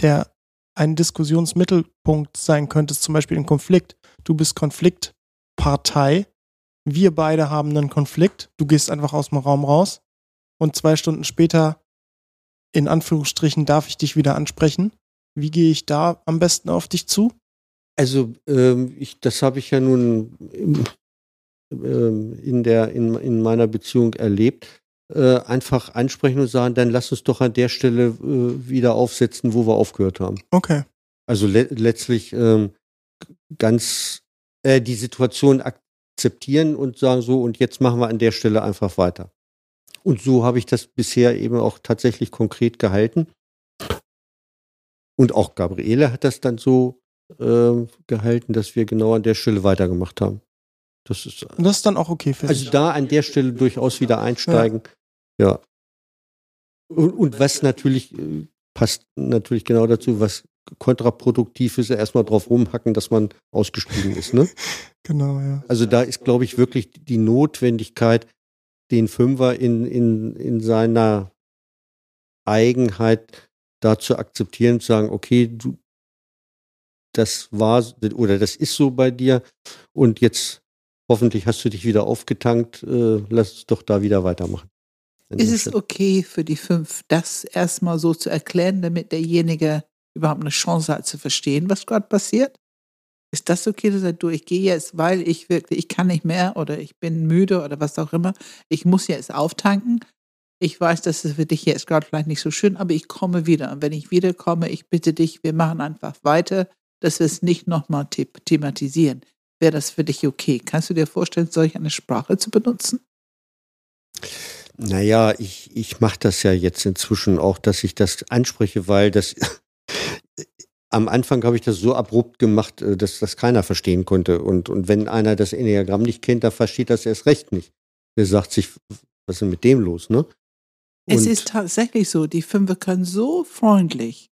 der ein Diskussionsmittelpunkt sein könntest, zum Beispiel im Konflikt, du bist Konfliktpartei, wir beide haben einen Konflikt, du gehst einfach aus dem Raum raus und zwei Stunden später, in Anführungsstrichen, darf ich dich wieder ansprechen. Wie gehe ich da am besten auf dich zu? Also ähm, ich, das habe ich ja nun im, ähm, in, der, in, in meiner Beziehung erlebt. Äh, einfach ansprechen und sagen, dann lass uns doch an der Stelle äh, wieder aufsetzen, wo wir aufgehört haben. Okay. Also le letztlich ähm, ganz äh, die Situation akzeptieren und sagen so, und jetzt machen wir an der Stelle einfach weiter. Und so habe ich das bisher eben auch tatsächlich konkret gehalten. Und auch Gabriele hat das dann so ähm, gehalten, dass wir genau an der Stelle weitergemacht haben. Das ist Und das ist dann auch okay für also da an der Stelle durchaus wieder einsteigen. Ja. Und, und was natürlich äh, passt natürlich genau dazu, was kontraproduktiv ist, erstmal drauf rumhacken, dass man ausgestiegen ist. Ne? Genau, ja. Also da ist, glaube ich, wirklich die Notwendigkeit, den Fünfer in, in, in seiner Eigenheit da zu akzeptieren, zu sagen, okay, du, das war oder das ist so bei dir und jetzt hoffentlich hast du dich wieder aufgetankt, äh, lass uns doch da wieder weitermachen. Ist es okay für die fünf, das erstmal so zu erklären, damit derjenige überhaupt eine Chance hat zu verstehen, was gerade passiert? Ist das okay, dass er du, ich gehe jetzt, weil ich wirklich, ich kann nicht mehr oder ich bin müde oder was auch immer. Ich muss jetzt auftanken. Ich weiß, das ist für dich jetzt gerade vielleicht nicht so schön, aber ich komme wieder. Und wenn ich wiederkomme, ich bitte dich, wir machen einfach weiter, dass wir es nicht nochmal the thematisieren. Wäre das für dich okay? Kannst du dir vorstellen, solch eine Sprache zu benutzen? Naja, ich, ich mache das ja jetzt inzwischen auch, dass ich das anspreche, weil das am Anfang habe ich das so abrupt gemacht, äh, dass das keiner verstehen konnte. Und, und wenn einer das Enneagramm nicht kennt, dann versteht das erst recht nicht. Der sagt sich, was ist denn mit dem los, ne? Es ist tatsächlich so, die Fünfe können so freundlich,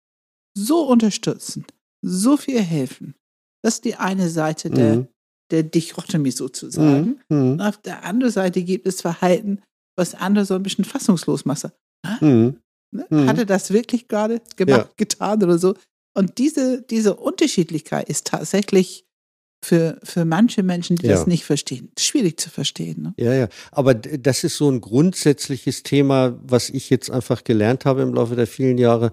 so unterstützen, so viel helfen. Das ist die eine Seite der, Mhm. der Dichotomie sozusagen. Mhm. Und auf der anderen Seite gibt es Verhalten, was andere so ein bisschen fassungslos macht. Mhm. Ne? Mhm. Hat er das wirklich gerade gemacht, Ja. getan oder so? Und diese, diese Unterschiedlichkeit ist tatsächlich für, für manche Menschen, die Ja. das nicht verstehen, schwierig zu verstehen. Ne? Ja, ja. Aber das ist so ein grundsätzliches Thema, was ich jetzt einfach gelernt habe im Laufe der vielen Jahre.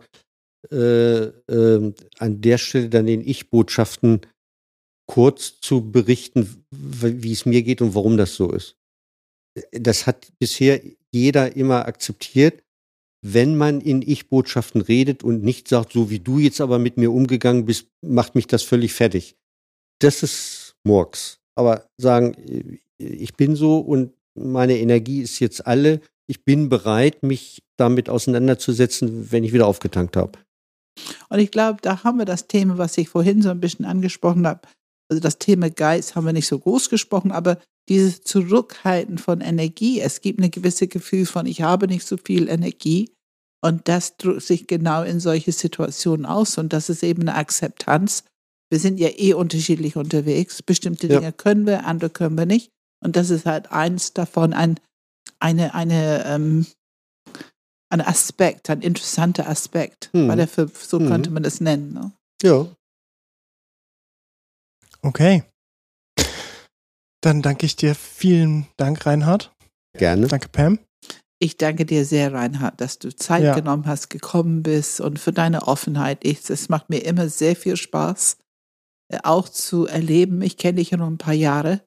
Äh, ähm, an der Stelle dann den Ich-Botschaften kurz zu berichten, wie es mir geht und warum das so ist. Das hat bisher jeder immer akzeptiert. Wenn man in Ich-Botschaften redet und nicht sagt, so wie du jetzt aber mit mir umgegangen bist, macht mich das völlig fertig. Das ist Murks. Aber sagen, äh, ich bin so und meine Energie ist jetzt alle. Ich bin bereit, mich damit auseinanderzusetzen, wenn ich wieder aufgetankt habe. Und ich glaube, da haben wir das Thema, was ich vorhin so ein bisschen angesprochen habe. Also das Thema Geist haben wir nicht so groß gesprochen, aber dieses Zurückhalten von Energie. Es gibt eine gewisse Gefühl von, ich habe nicht so viel Energie. Und das drückt sich genau in solche Situationen aus. Und das ist eben eine Akzeptanz. Wir sind ja eh unterschiedlich unterwegs. Bestimmte Ja. Dinge können wir, andere können wir nicht. Und das ist halt eins davon, ein, eine, eine, ähm, ein Aspekt, ein interessanter Aspekt, Hm. weil er für, so Mhm. könnte man das nennen. Ne? Ja, Okay. Dann danke ich dir. Vielen Dank, Reinhard. gerne. Danke, Pam. Ich danke dir sehr, Reinhard, dass du Zeit Ja. genommen hast, gekommen bist und für deine Offenheit. Ich, es macht mir immer sehr viel Spaß, äh, auch zu erleben. Ich kenne dich ja noch ein paar Jahre.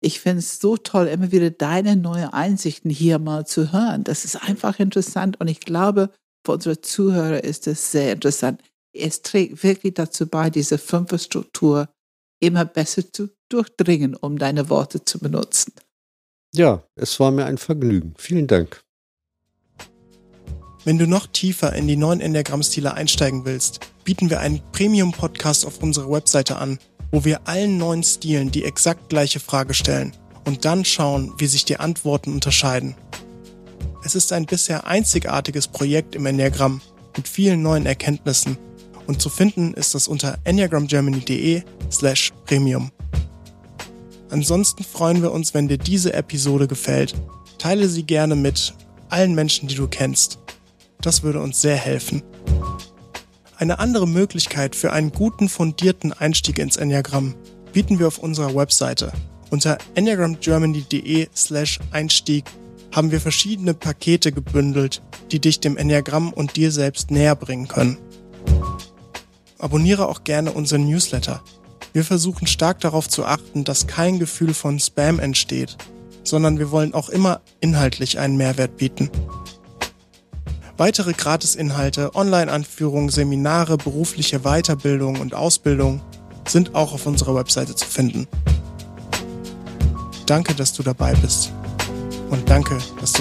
Ich finde es so toll, immer wieder deine neue Einsichten hier mal zu hören. Das ist einfach interessant und ich glaube, für unsere Zuhörer ist es sehr interessant. Es trägt wirklich dazu bei, diese fünfte Struktur immer besser zu durchdringen, um deine Worte zu benutzen. Ja, es war mir ein Vergnügen. Vielen Dank. Wenn du noch tiefer in die neuen Enneagramm-Stile einsteigen willst, bieten wir einen Premium-Podcast auf unserer Webseite an, wo wir allen neuen Stilen die exakt gleiche Frage stellen und dann schauen, wie sich die Antworten unterscheiden. Es ist ein bisher einzigartiges Projekt im Enneagramm mit vielen neuen Erkenntnissen und zu finden ist es unter enneagramgermany.de slash premium. Ansonsten freuen wir uns, wenn dir diese Episode gefällt. Teile sie gerne mit allen Menschen, die du kennst. Das würde uns sehr helfen. Eine andere Möglichkeit für einen guten, fundierten Einstieg ins Enneagramm bieten wir auf unserer Webseite. Unter enneagramgermany.de slash Einstieg haben wir verschiedene Pakete gebündelt, die dich dem Enneagramm und dir selbst näher bringen können. Abonniere auch gerne unseren Newsletter. Wir versuchen stark darauf zu achten, dass kein Gefühl von Spam entsteht, sondern wir wollen auch immer inhaltlich einen Mehrwert bieten. Weitere Gratisinhalte, Online-Anführungen, Seminare, berufliche Weiterbildung und Ausbildung sind auch auf unserer Webseite zu finden. Danke, dass du dabei bist. Und danke, dass du